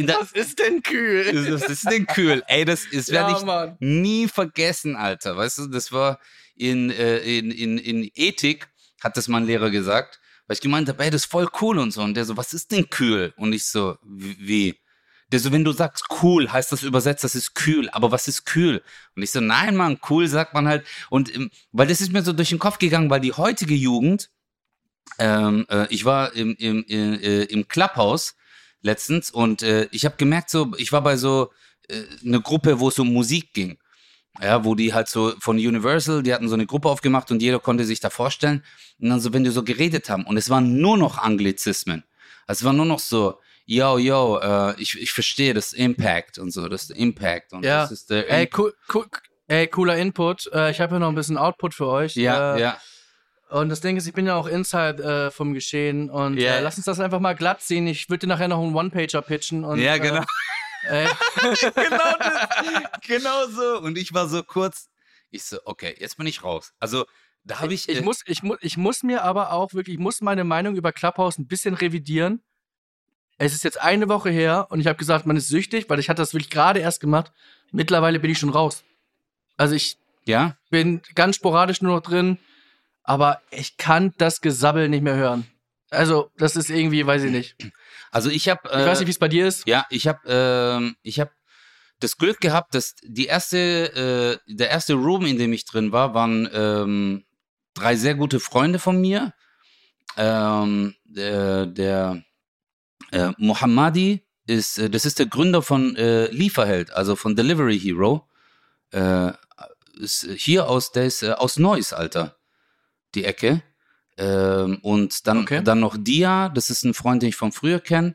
Was ist denn kühl? das ist denn kühl. Ey, das ist werde Ja, ich Mann. nie vergessen, Alter. Weißt du, das war in, äh, in, in, in Ethik, hat das mein Lehrer gesagt, weil ich gemeint habe, ey, das ist voll cool und so. Und der so, was ist denn kühl? Und ich so, wie? Der so, wenn du sagst cool, heißt das übersetzt, das ist kühl. Aber was ist kühl? Und ich so, nein, Mann, cool sagt man halt. Und ähm, weil das ist mir so durch den Kopf gegangen, weil die heutige Jugend, ähm, äh, ich war im, im, im, äh, im Clubhouse letztens und äh, ich habe gemerkt, so, ich war bei so äh, eine Gruppe, wo es um Musik ging. Ja, wo die halt so von Universal, die hatten so eine Gruppe aufgemacht und jeder konnte sich da vorstellen. Und dann so, wenn die so geredet haben. Und es waren nur noch Anglizismen. Also es war nur noch so, yo, yo, äh, ich, ich verstehe das Impact und so, das ist der Impact und Ja. das ist der Ey, cool, cool, ey, cooler Input. Äh, ich habe hier noch ein bisschen Output für euch. Ja, äh, ja. Und das Ding ist, ich bin ja auch Inside äh, vom Geschehen und Ja. äh, lass uns das einfach mal glatt ziehen. Ich würde dir nachher noch einen One-Pager pitchen. Und, Ja, genau. Äh, genau, das, genau so. Und ich war so kurz, ich so, okay, jetzt bin ich raus. Also, da habe ich. ich, äh, muss, ich, muss, ich muss mir aber auch wirklich, ich muss meine Meinung über Clubhouse ein bisschen revidieren. Es ist jetzt eine Woche her und ich habe gesagt, man ist süchtig, weil ich hatte das wirklich gerade erst gemacht. Mittlerweile bin ich schon raus. Also ich ja, bin ganz sporadisch nur noch drin, aber ich kann das Gesabbel nicht mehr hören. Also, das ist irgendwie, weiß ich nicht. Ich also ich habe. Äh, weiß nicht, wie es bei dir ist. Ja, ich habe ähm, ich habe das Glück gehabt, dass die erste äh, der erste Room, in dem ich drin war, waren ähm, drei sehr gute Freunde von mir. Ähm, der der äh, Mohammadi ist äh, das ist der Gründer von äh, Lieferheld, also von Delivery Hero. Äh, ist hier aus der ist, äh, aus Neuss, Alter. Die Ecke. Ähm, und dann, Okay. dann noch Dia, das ist ein Freund, den ich von früher kenne.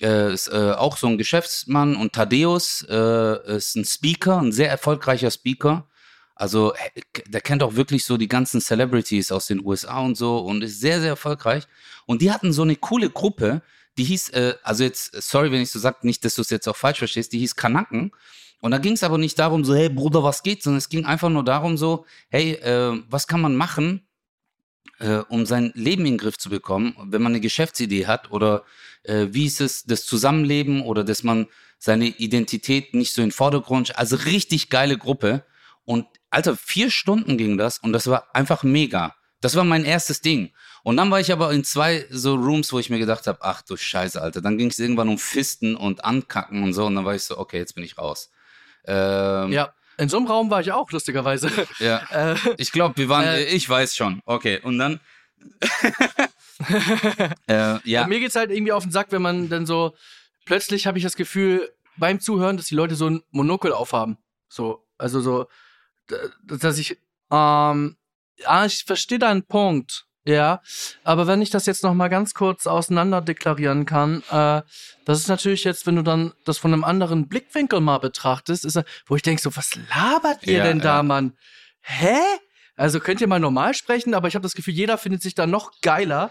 Äh, ist äh, auch so ein Geschäftsmann und Thaddeus äh, ist ein Speaker, ein sehr erfolgreicher Speaker. Also äh, der kennt auch wirklich so die ganzen Celebrities aus den USA und so und ist sehr, sehr erfolgreich. Und die hatten so eine coole Gruppe, die hieß, äh, also jetzt, sorry, wenn ich so sage, nicht, dass du es jetzt auch falsch verstehst, die hieß Kanaken. Und da ging es aber nicht darum, so, hey Bruder, was geht, sondern es ging einfach nur darum, so, hey, äh, was kann man machen, äh, um sein Leben in den Griff zu bekommen, wenn man eine Geschäftsidee hat oder äh, wie ist es das Zusammenleben oder dass man seine Identität nicht so in den Vordergrund, also richtig geile Gruppe und Alter, vier Stunden ging das und das war einfach mega. Das war mein erstes Ding. Und dann war ich aber in zwei so Rooms, wo ich mir gedacht habe, ach du Scheiße, Alter. Dann ging es irgendwann um Fisten und Ankacken und so und dann war ich so, okay, jetzt bin ich raus. Ähm, Ja, in so einem Raum war ich auch, lustigerweise. ja. äh, Ich glaube, wir waren, Äh, ich weiß schon. Okay, und dann. äh, ja, Mir geht's halt irgendwie auf den Sack, wenn man dann so, plötzlich habe ich das Gefühl beim Zuhören, dass die Leute so ein Monokel aufhaben. So, also so, dass ich, ähm, ah, ich verstehe deinen Punkt. Ja, aber wenn ich das jetzt noch mal ganz kurz auseinander deklarieren kann, äh, das ist natürlich jetzt, wenn du dann das von einem anderen Blickwinkel mal betrachtest, ist, wo ich denke so, was labert ihr Ja, denn da, ja. Mann? Hä? Also könnt ihr mal normal sprechen, aber ich habe das Gefühl, jeder findet sich da noch geiler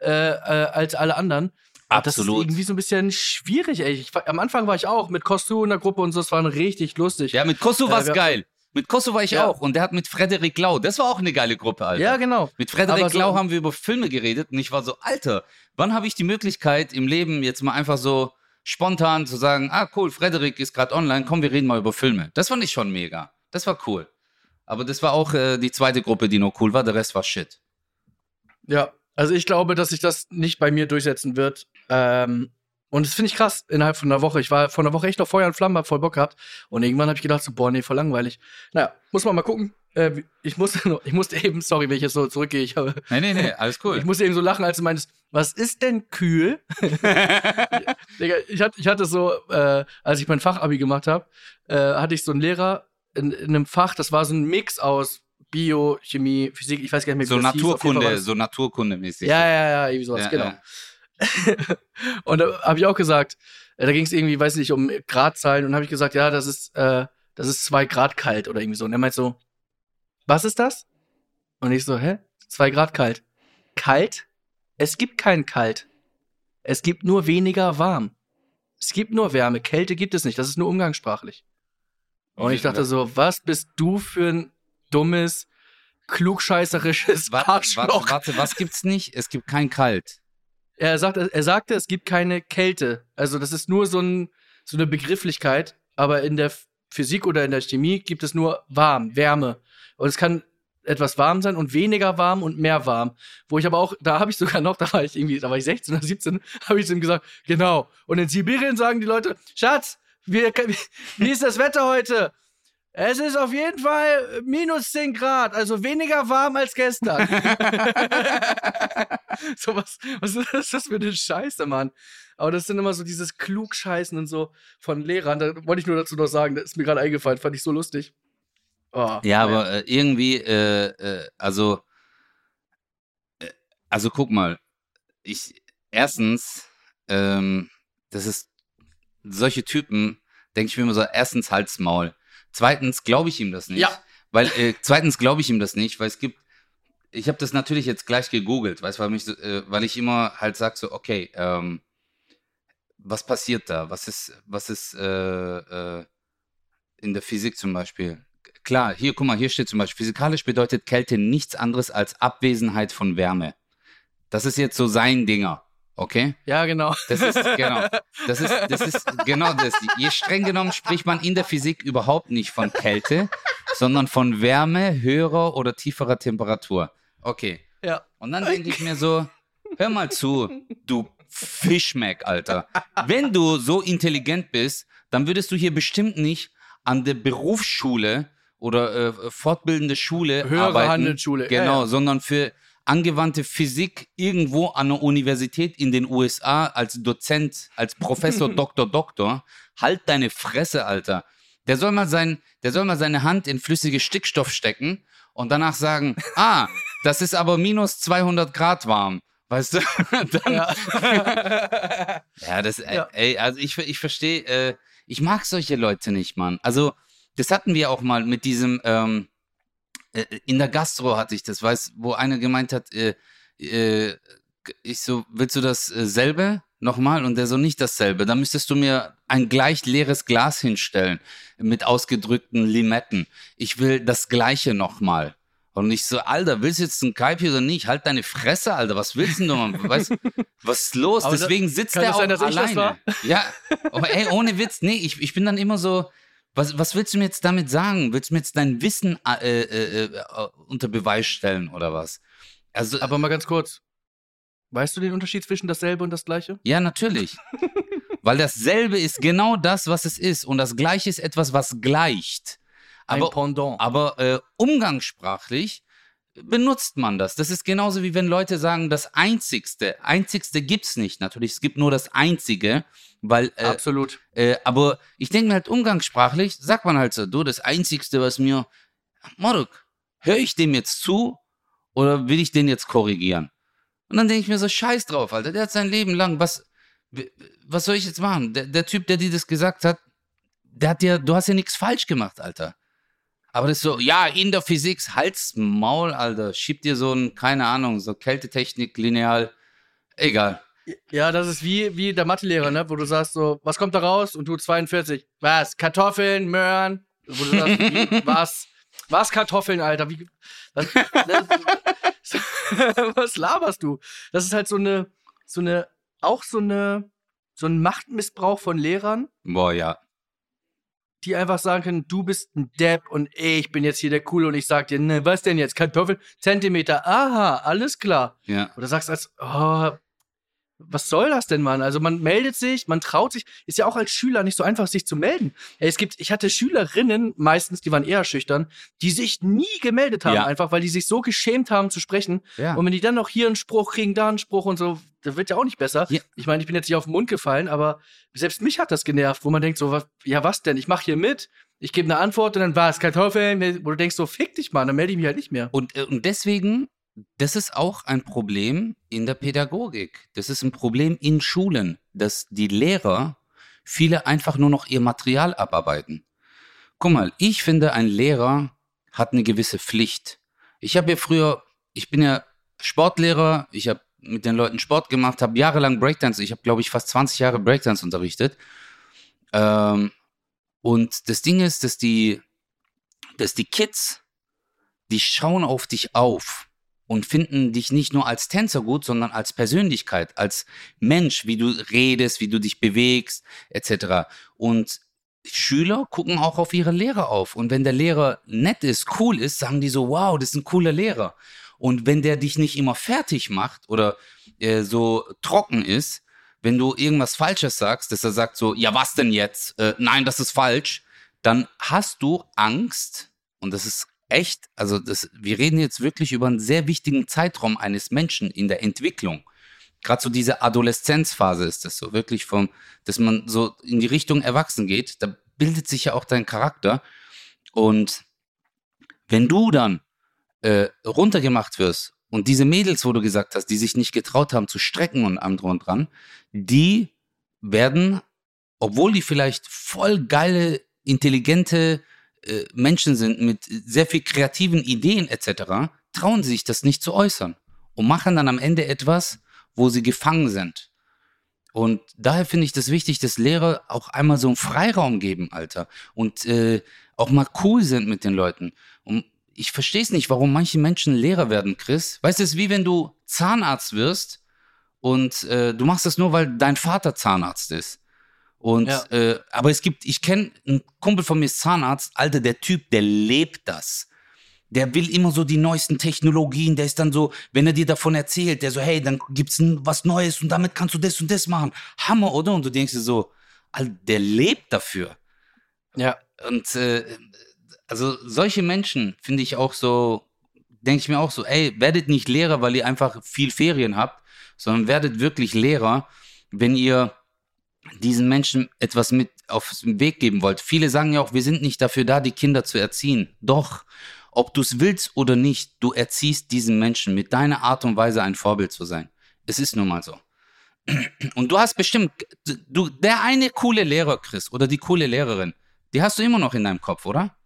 äh, äh, als alle anderen. Und Das ist absolut. irgendwie so ein bisschen schwierig, ey. Ich, am Anfang war ich auch mit Kostu in der Gruppe und so, es war richtig lustig. Ja, mit war's wir- geil. Mit Kosso war ich Ja. auch. Und der hat mit Frederik Lau, das war auch eine geile Gruppe, Alter. Ja, genau. Mit Frederik so- Lau haben wir über Filme geredet und ich war so, Alter, wann habe ich die Möglichkeit im Leben jetzt mal einfach so spontan zu sagen, ah cool, Frederik ist gerade online, komm, wir reden mal über Filme. Das fand ich schon mega. Das war cool. Aber das war auch äh, die zweite Gruppe, die noch cool war, der Rest war shit. Ja, also ich glaube, dass sich das nicht bei mir durchsetzen wird. Ähm, und das finde ich krass, innerhalb von einer Woche. Ich war vor einer Woche echt noch Feuer und Flamme, hab voll Bock gehabt. Und irgendwann habe ich gedacht, so, boah, nee, voll langweilig. Naja, muss man mal gucken. Äh, ich musste, ich musste eben, sorry, wenn ich jetzt so zurückgehe, ich, habe, Nee, nee, nee, alles cool. ich musste eben so lachen, als du meintest, was ist denn kühl? Digga, ich hatte, ich hatte so, äh, als ich mein Fachabi gemacht habe, äh, hatte ich so einen Lehrer in, in einem Fach, das war so ein Mix aus Bio, Chemie, Physik, ich weiß gar nicht mehr, so wie das hieß. Fall war Naturkunde, das- so Naturkunde-mäßig. ja, ja, ja, irgendwie sowas, Ja, genau. ja. und da habe ich auch gesagt, äh, da ging es irgendwie, weiß nicht, um Gradzahlen und habe ich gesagt, ja, das ist, äh, das ist zwei Grad kalt oder irgendwie so. Und er meint so, was ist das? Und ich so, hä? Zwei Grad kalt. Kalt? Es gibt kein Kalt. Es gibt nur weniger warm. Es gibt nur Wärme. Kälte gibt es nicht. Das ist nur umgangssprachlich. Und ich dachte so, was bist du für ein dummes, klugscheißerisches Warte, Arschloch? warte, warte, was gibt's nicht? Es gibt kein Kalt. Er, sagt, er sagte, es gibt keine Kälte. Also das ist nur so, ein, so eine Begrifflichkeit, aber in der Physik oder in der Chemie gibt es nur warm, Wärme. Und es kann etwas warm sein und weniger warm und mehr warm. Wo ich aber auch, da habe ich sogar noch, da war ich irgendwie, da war ich 16 oder 17, habe ich zu ihm gesagt, genau. Und in Sibirien sagen die Leute, Schatz, wir, wie ist das Wetter heute? Es ist auf jeden Fall minus 10 Grad, also weniger warm als gestern. so was, was ist das für eine Scheiße, Mann? Aber das sind immer so dieses Klugscheißen und so von Lehrern. Da wollte ich nur dazu noch sagen, das ist mir gerade eingefallen, fand ich so lustig. Oh, Ja, naja. aber äh, irgendwie, äh, äh, also, äh, also guck mal, ich, erstens, ähm, das ist, solche Typen, denke ich mir immer so, erstens Halt's Maul. Zweitens glaube ich ihm das nicht. Ja. Weil, äh, zweitens glaube ich ihm das nicht, weil es gibt, ich habe das natürlich jetzt gleich gegoogelt, weißt du, weil, mich äh, weil ich immer halt sag so, okay, ähm, was passiert da? Was ist, was ist äh, äh, in der Physik zum Beispiel? Klar, hier, guck mal, hier steht zum Beispiel, physikalisch bedeutet Kälte nichts anderes als Abwesenheit von Wärme. Das ist jetzt so sein Dinger, okay? Ja, genau. Das ist, genau, das ist, das ist genau das. Je streng genommen spricht man in der Physik überhaupt nicht von Kälte, sondern von Wärme höherer oder tieferer Temperatur. Okay. Ja. Und dann denke ich mir so, hör mal zu, du Fischmeck, Alter. Wenn du so intelligent bist, dann würdest du hier bestimmt nicht an der Berufsschule oder äh, fortbildende Schule Höhere arbeiten. Handelsschule. Genau, Ja, ja. sondern für angewandte Physik irgendwo an einer Universität in den USA als Dozent, als Professor, Doktor, Doktor. Halt deine Fresse, Alter. Der soll mal sein, der soll mal seine Hand in flüssige Stickstoff stecken und danach sagen, ah, das ist aber minus 200 Grad warm. Weißt du? Dann, Ja. ja, das, äh, Ja. ey, also ich, ich verstehe, äh, ich mag solche Leute nicht, Mann. Also, das hatten wir auch mal mit diesem, ähm, äh, in der Gastro hatte ich das, weißt, wo einer gemeint hat, äh, äh, ich so, willst du dasselbe nochmal? Und der so, nicht dasselbe. Dann müsstest du mir ein gleich leeres Glas hinstellen mit ausgedrückten Limetten. Ich will das gleiche nochmal. Und ich so, Alter, willst du jetzt ein Kaipi oder nicht? Halt deine Fresse, Alter. Was willst denn du? Mann? Weißt, was ist los? Aber da- Deswegen sitzt der auch sein, alleine. Ja, aber ey, ohne Witz, nee, ich, ich bin dann immer so, was, was willst du mir jetzt damit sagen? Willst du mir jetzt dein Wissen äh, äh, äh, unter Beweis stellen oder was? Also, Aber mal ganz kurz. Weißt du den Unterschied zwischen dasselbe und das gleiche? ja, natürlich. Weil dasselbe ist genau das, was es ist. Und das Gleiche ist etwas, was gleicht. Ein Aber, Pendant. aber äh, umgangssprachlich benutzt man das. Das ist genauso wie wenn Leute sagen, das Einzigste. Einzigste gibt's nicht. Natürlich, es gibt nur das Einzige, weil äh, Absolut. Äh, aber ich denke mir halt umgangssprachlich, sagt man halt so, du, das Einzigste, was mir, Moruk, höre ich dem jetzt zu oder will ich den jetzt korrigieren? Und dann denke ich mir so, scheiß drauf, Alter, der hat sein Leben lang, was, was soll ich jetzt machen? Der, der Typ, der dir das gesagt hat, der hat dir, du hast ja nichts falsch gemacht, Alter. Aber das ist so, ja, in der Physik, Hals, Maul, Alter, schieb dir so ein, keine Ahnung, so Kältetechnik, Lineal, egal. Ja, das ist wie, wie der Mathelehrer, ne? Wo du sagst so, was kommt da raus? Und du 42. Was? Kartoffeln, Möhren? Wo du sagst, wie, was? Was Kartoffeln, Alter? Wie, was, das, was laberst du? Das ist halt so eine, so eine, auch so eine, so ein Machtmissbrauch von Lehrern, Boah, ja. Die einfach sagen können, du bist ein Depp und ich bin jetzt hier der Coole und ich sag dir, ne, was denn jetzt? Kartoffeln, Zentimeter, aha, alles klar. Ja. Oder sagst als, oh, was soll das denn, Mann? Also man meldet sich, man traut sich, ist ja auch als Schüler nicht so einfach, sich zu melden. Es gibt, ich hatte Schülerinnen, meistens, die waren eher schüchtern, die sich nie gemeldet haben, Ja. einfach weil die sich so geschämt haben zu sprechen. Ja. Und wenn die dann noch hier einen Spruch kriegen, da einen Spruch und so, das wird ja auch nicht besser. Ja. Ich meine, ich bin jetzt nicht auf den Mund gefallen, aber selbst mich hat das genervt, wo man denkt so, was, ja was denn? Ich mache hier mit, ich gebe eine Antwort und dann war es Kartoffeln, wo du denkst so, fick dich, Mann, dann melde ich mich halt nicht mehr. Und, äh, und deswegen, das ist auch ein Problem in der Pädagogik. Das ist ein Problem in Schulen, dass die Lehrer viele einfach nur noch ihr Material abarbeiten. Guck mal, ich finde, ein Lehrer hat eine gewisse Pflicht. Ich habe ja früher, ich bin ja Sportlehrer, ich habe mit den Leuten Sport gemacht, habe jahrelang Breakdance, ich habe glaube ich fast 20 Jahre Breakdance unterrichtet. Ähm, und das Ding ist, dass die, dass die Kids, die schauen auf dich auf und finden dich nicht nur als Tänzer gut, sondern als Persönlichkeit, als Mensch, wie du redest, wie du dich bewegst, etc. Und Schüler gucken auch auf ihre Lehrer auf. Und wenn der Lehrer nett ist, cool ist, sagen die so, wow, das ist ein cooler Lehrer. Und wenn der dich nicht immer fertig macht oder äh, so trocken ist, wenn du irgendwas Falsches sagst, dass er sagt so, ja, was denn jetzt? Äh, nein, das ist falsch. Dann hast du Angst, und das ist echt, also das, wir reden jetzt wirklich über einen sehr wichtigen Zeitraum eines Menschen in der Entwicklung. Gerade so diese Adoleszenzphase ist das so, wirklich vom, dass man so in die Richtung erwachsen geht, da bildet sich ja auch dein Charakter. Und wenn du dann äh, runtergemacht wirst und diese Mädels, wo du gesagt hast, die sich nicht getraut haben zu strecken und am und dran, die werden, obwohl die vielleicht voll geile, intelligente äh, Menschen sind mit sehr viel kreativen Ideen etc., trauen sich das nicht zu äußern und machen dann am Ende etwas, wo sie gefangen sind. Und daher finde ich das wichtig, dass Lehrer auch einmal so einen Freiraum geben, Alter. Und äh, auch mal cool sind mit den Leuten. Und ich verstehe es nicht, warum manche Menschen Lehrer werden, Chris. Weißt du, es ist wie wenn du Zahnarzt wirst und äh, du machst das nur, weil dein Vater Zahnarzt ist. Und Ja. äh, aber es gibt, ich kenne einen Kumpel von mir ist Zahnarzt, Alter, der Typ, der lebt das. Der will immer so die neuesten Technologien, der ist dann so, wenn er dir davon erzählt, der so, hey, dann gibt's was Neues und damit kannst du das und das machen. Hammer, oder? Und du denkst dir so, Alter, der lebt dafür. Ja. Und äh, also solche Menschen finde ich auch so, denke ich mir auch so, ey, werdet nicht Lehrer, weil ihr einfach viel Ferien habt, sondern werdet wirklich Lehrer, wenn ihr diesen Menschen etwas mit auf den Weg geben wollt. Viele sagen ja auch, wir sind nicht dafür da, die Kinder zu erziehen. Doch, ob du es willst oder nicht, du erziehst diesen Menschen mit deiner Art und Weise ein Vorbild zu sein. Es ist nun mal so. Und du hast bestimmt, du, der eine coole Lehrer, Chris, oder die coole Lehrerin, die hast du immer noch in deinem Kopf, oder?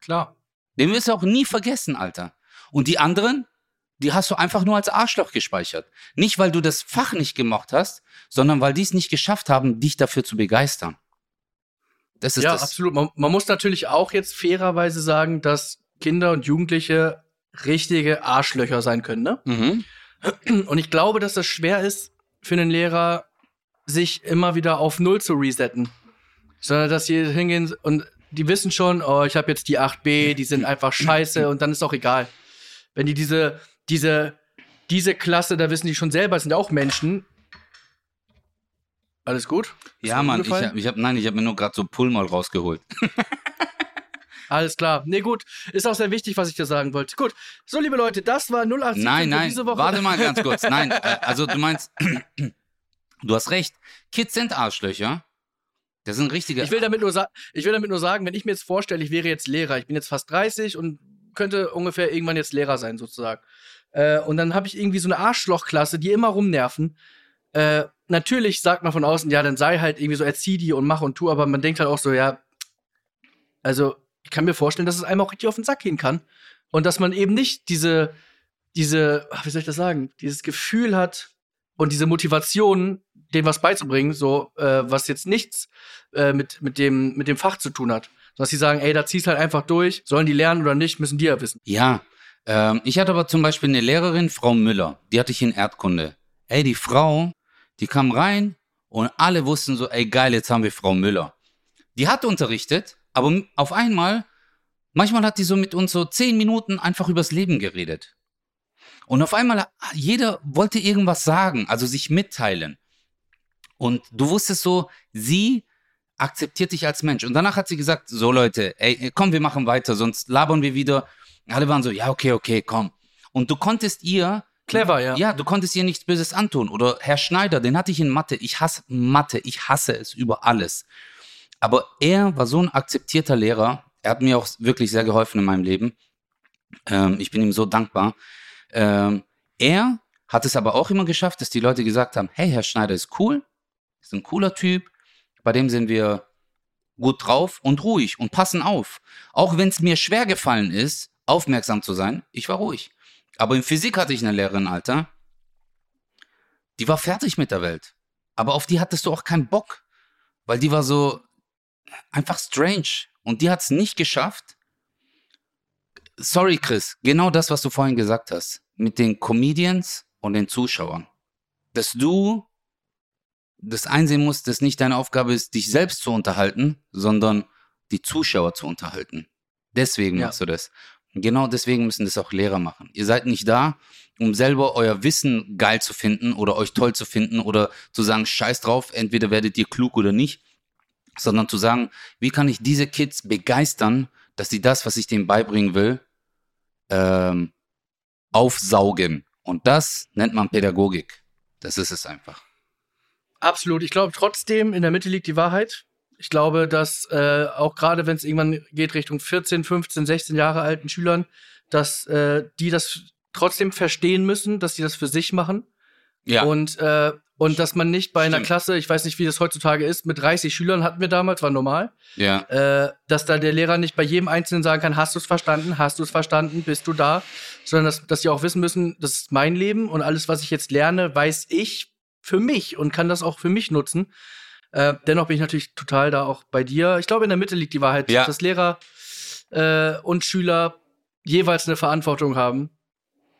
Klar. Den wirst du auch nie vergessen, Alter. Und die anderen, die hast du einfach nur als Arschloch gespeichert. Nicht, weil du das Fach nicht gemocht hast, sondern weil die es nicht geschafft haben, dich dafür zu begeistern. Das ist Ja, das. absolut. Man, man muss natürlich auch jetzt fairerweise sagen, dass Kinder und Jugendliche richtige Arschlöcher sein können, ne? Mhm. Und ich glaube, dass das schwer ist für einen Lehrer, sich immer wieder auf Null zu resetten. Sondern dass sie hingehen und die wissen schon, oh, ich habe jetzt die 8b, die sind einfach scheiße und dann ist auch egal. Wenn die diese, diese, diese Klasse, da wissen die schon selber, es sind ja auch Menschen. Alles gut? Ist Ja, Mann, ich, hab- ich habe, nein, ich habe mir nur gerade so Pullmal rausgeholt. Alles klar. Nee, gut. Ist auch sehr wichtig, was ich dir sagen wollte. Gut. So, liebe Leute, das war 0817 Nein, nein, diese Woche. warte mal ganz kurz. Nein, äh, also du meinst, du hast recht. Kids sind Arschlöcher. Das sind richtige. Ich will, damit nur ich will damit nur sagen, wenn ich mir jetzt vorstelle, ich wäre jetzt Lehrer, ich bin jetzt fast 30 und könnte ungefähr irgendwann jetzt Lehrer sein, sozusagen. Äh, und dann habe ich irgendwie so eine Arschlochklasse, die immer rumnerven. Äh, natürlich sagt man von außen, ja, dann sei halt irgendwie so, erzieh die und mach und tu, aber man denkt halt auch so, ja, also ich kann mir vorstellen, dass es einem auch richtig auf den Sack gehen kann. Und dass man eben nicht diese, diese, wie soll ich das sagen, dieses Gefühl hat und diese Motivation, denen was beizubringen, so, äh, was jetzt nichts äh, mit, mit, dem, mit dem Fach zu tun hat. Dass sie sagen, ey, da ziehst halt einfach durch, sollen die lernen oder nicht, müssen die ja wissen. Ja, ähm, ich hatte aber zum Beispiel eine Lehrerin, Frau Müller, die hatte ich in Erdkunde. Ey, die Frau, die kam rein und alle wussten so, ey geil, jetzt haben wir Frau Müller. Die hat unterrichtet, aber auf einmal, manchmal hat die so mit uns so zehn Minuten einfach übers Leben geredet. Und auf einmal, jeder wollte irgendwas sagen, also sich mitteilen. Und du wusstest so, sie akzeptiert dich als Mensch. Und danach hat sie gesagt, so Leute, ey, komm, wir machen weiter, sonst labern wir wieder. Alle waren so, ja, okay, okay, komm. Und du konntest ihr, Clever, ja. ja, du konntest ihr nichts Böses antun. Oder Herr Schneider, den hatte ich in Mathe. Ich hasse Mathe, ich hasse es über alles. Aber er war so ein akzeptierter Lehrer. Er hat mir auch wirklich sehr geholfen in meinem Leben. Ähm, ich bin ihm so dankbar. Ähm, er hat es aber auch immer geschafft, dass die Leute gesagt haben, hey, Herr Schneider ist cool, ist ein cooler Typ, bei dem sind wir gut drauf und ruhig und passen auf. Auch wenn es mir schwer gefallen ist, aufmerksam zu sein, ich war ruhig. Aber in Physik hatte ich eine Lehrerin, Alter, die war fertig mit der Welt. Aber auf die hattest du auch keinen Bock, weil die war so einfach strange. Und die hat es nicht geschafft. Sorry, Chris, genau das, was du vorhin gesagt hast, mit den Comedians und den Zuschauern. Dass du das einsehen musst, dass nicht deine Aufgabe ist, dich selbst zu unterhalten, sondern die Zuschauer zu unterhalten. Deswegen Ja. machst du das. Genau deswegen müssen das auch Lehrer machen. Ihr seid nicht da, um selber euer Wissen geil zu finden oder euch toll zu finden oder zu sagen, scheiß drauf, entweder werdet ihr klug oder nicht, sondern zu sagen, wie kann ich diese Kids begeistern, dass sie das, was ich denen beibringen will, ähm, aufsaugen. Und das nennt man Pädagogik. Das ist es einfach. Absolut. Ich glaube trotzdem, in der Mitte liegt die Wahrheit. Ich glaube, dass äh, auch gerade wenn es irgendwann geht Richtung 14, 15, 16 Jahre alten Schülern, dass äh, die das trotzdem verstehen müssen, dass sie das für sich machen. Ja. Und, äh, und dass man nicht bei einer Stimmt. Klasse, ich weiß nicht, wie das heutzutage ist, mit 30 Schülern hatten wir damals, war normal, ja. äh, dass da der Lehrer nicht bei jedem Einzelnen sagen kann, hast du es verstanden, hast du es verstanden, bist du da, sondern dass, dass die auch wissen müssen, das ist mein Leben und alles, was ich jetzt lerne, weiß ich, für mich und kann das auch für mich nutzen. Äh, dennoch bin ich natürlich total da auch bei dir. Ich glaube, in der Mitte liegt die Wahrheit, Ja. dass Lehrer äh, und Schüler jeweils eine Verantwortung haben.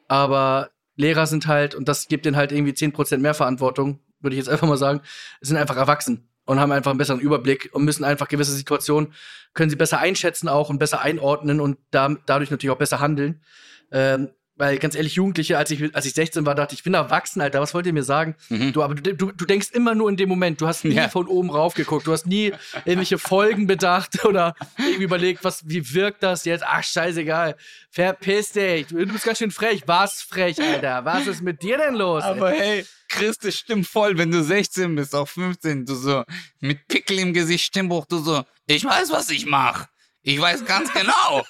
Aber Lehrer sind halt, und das gibt denen halt irgendwie 10% mehr Verantwortung, würde ich jetzt einfach mal sagen, sind einfach erwachsen und haben einfach einen besseren Überblick und müssen einfach gewisse Situationen, können sie besser einschätzen auch und besser einordnen und da, dadurch natürlich auch besser handeln. Ähm, weil ganz ehrlich, Jugendliche, als ich, als ich 16 war, dachte ich, ich bin erwachsen, Alter, was wollt ihr mir sagen? Mhm. Du, aber du, du, du denkst immer nur in dem Moment. Du hast nie Ja. von oben rauf geguckt. Du hast nie irgendwelche Folgen bedacht oder irgendwie überlegt, was, wie wirkt das jetzt? Ach, scheißegal. Verpiss dich. Du bist ganz schön frech. Was frech, Alter? Was ist mit dir denn los? Aber hey, Chris, das stimmt voll, wenn du 16 bist, auch 15, du so mit Pickel im Gesicht, Stimmbruch, du so, ich weiß, was ich mach. Ich weiß ganz genau.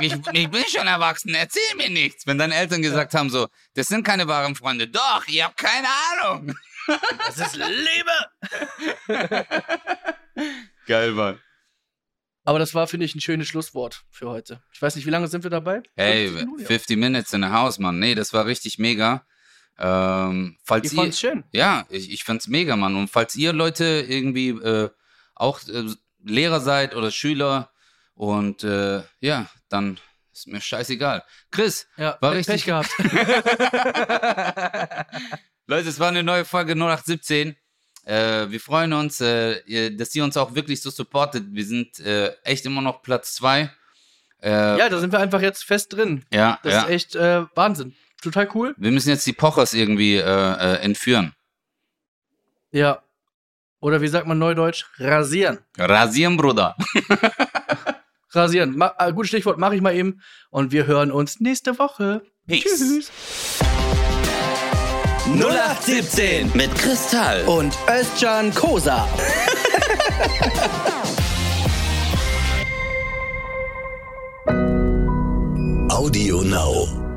Ich, ich bin schon erwachsen, erzähl mir nichts. Wenn deine Eltern gesagt haben so, das sind keine wahren Freunde. Doch, ihr habt keine Ahnung. das ist Liebe. Geil, Mann. Aber das war, finde ich, ein schönes Schlusswort für heute. Ich weiß nicht, wie lange sind wir dabei? Hey, 50 Minuten, ja. 50 Minutes in the house, Mann. Nee, das war richtig mega. Ähm, falls Ich ihr, fand's schön. Ja, ich, ich fand's mega, Mann. Und falls ihr Leute irgendwie äh, auch äh, Lehrer seid oder Schüler und äh, ja, dann ist mir scheißegal. Chris, Ja, war Pech richtig. gehabt. Leute, es war eine neue Folge 0817. Äh, wir freuen uns, äh, dass ihr uns auch wirklich so supportet. Wir sind äh, echt immer noch Platz zwei. Äh, ja, da sind wir einfach jetzt fest drin. ja, Das ja. ist echt äh, Wahnsinn. Total cool. Wir müssen jetzt die Pochers irgendwie äh, entführen. Ja. Oder wie sagt man neudeutsch? Rasieren. Rasieren, Bruder. Rasieren. Ma äh, gutes Stichwort, mache ich mal eben. Und wir hören uns nächste Woche. Peace. Tschüss. 0817 Mit Kristall. Und Özcan Kosa. Audio Now.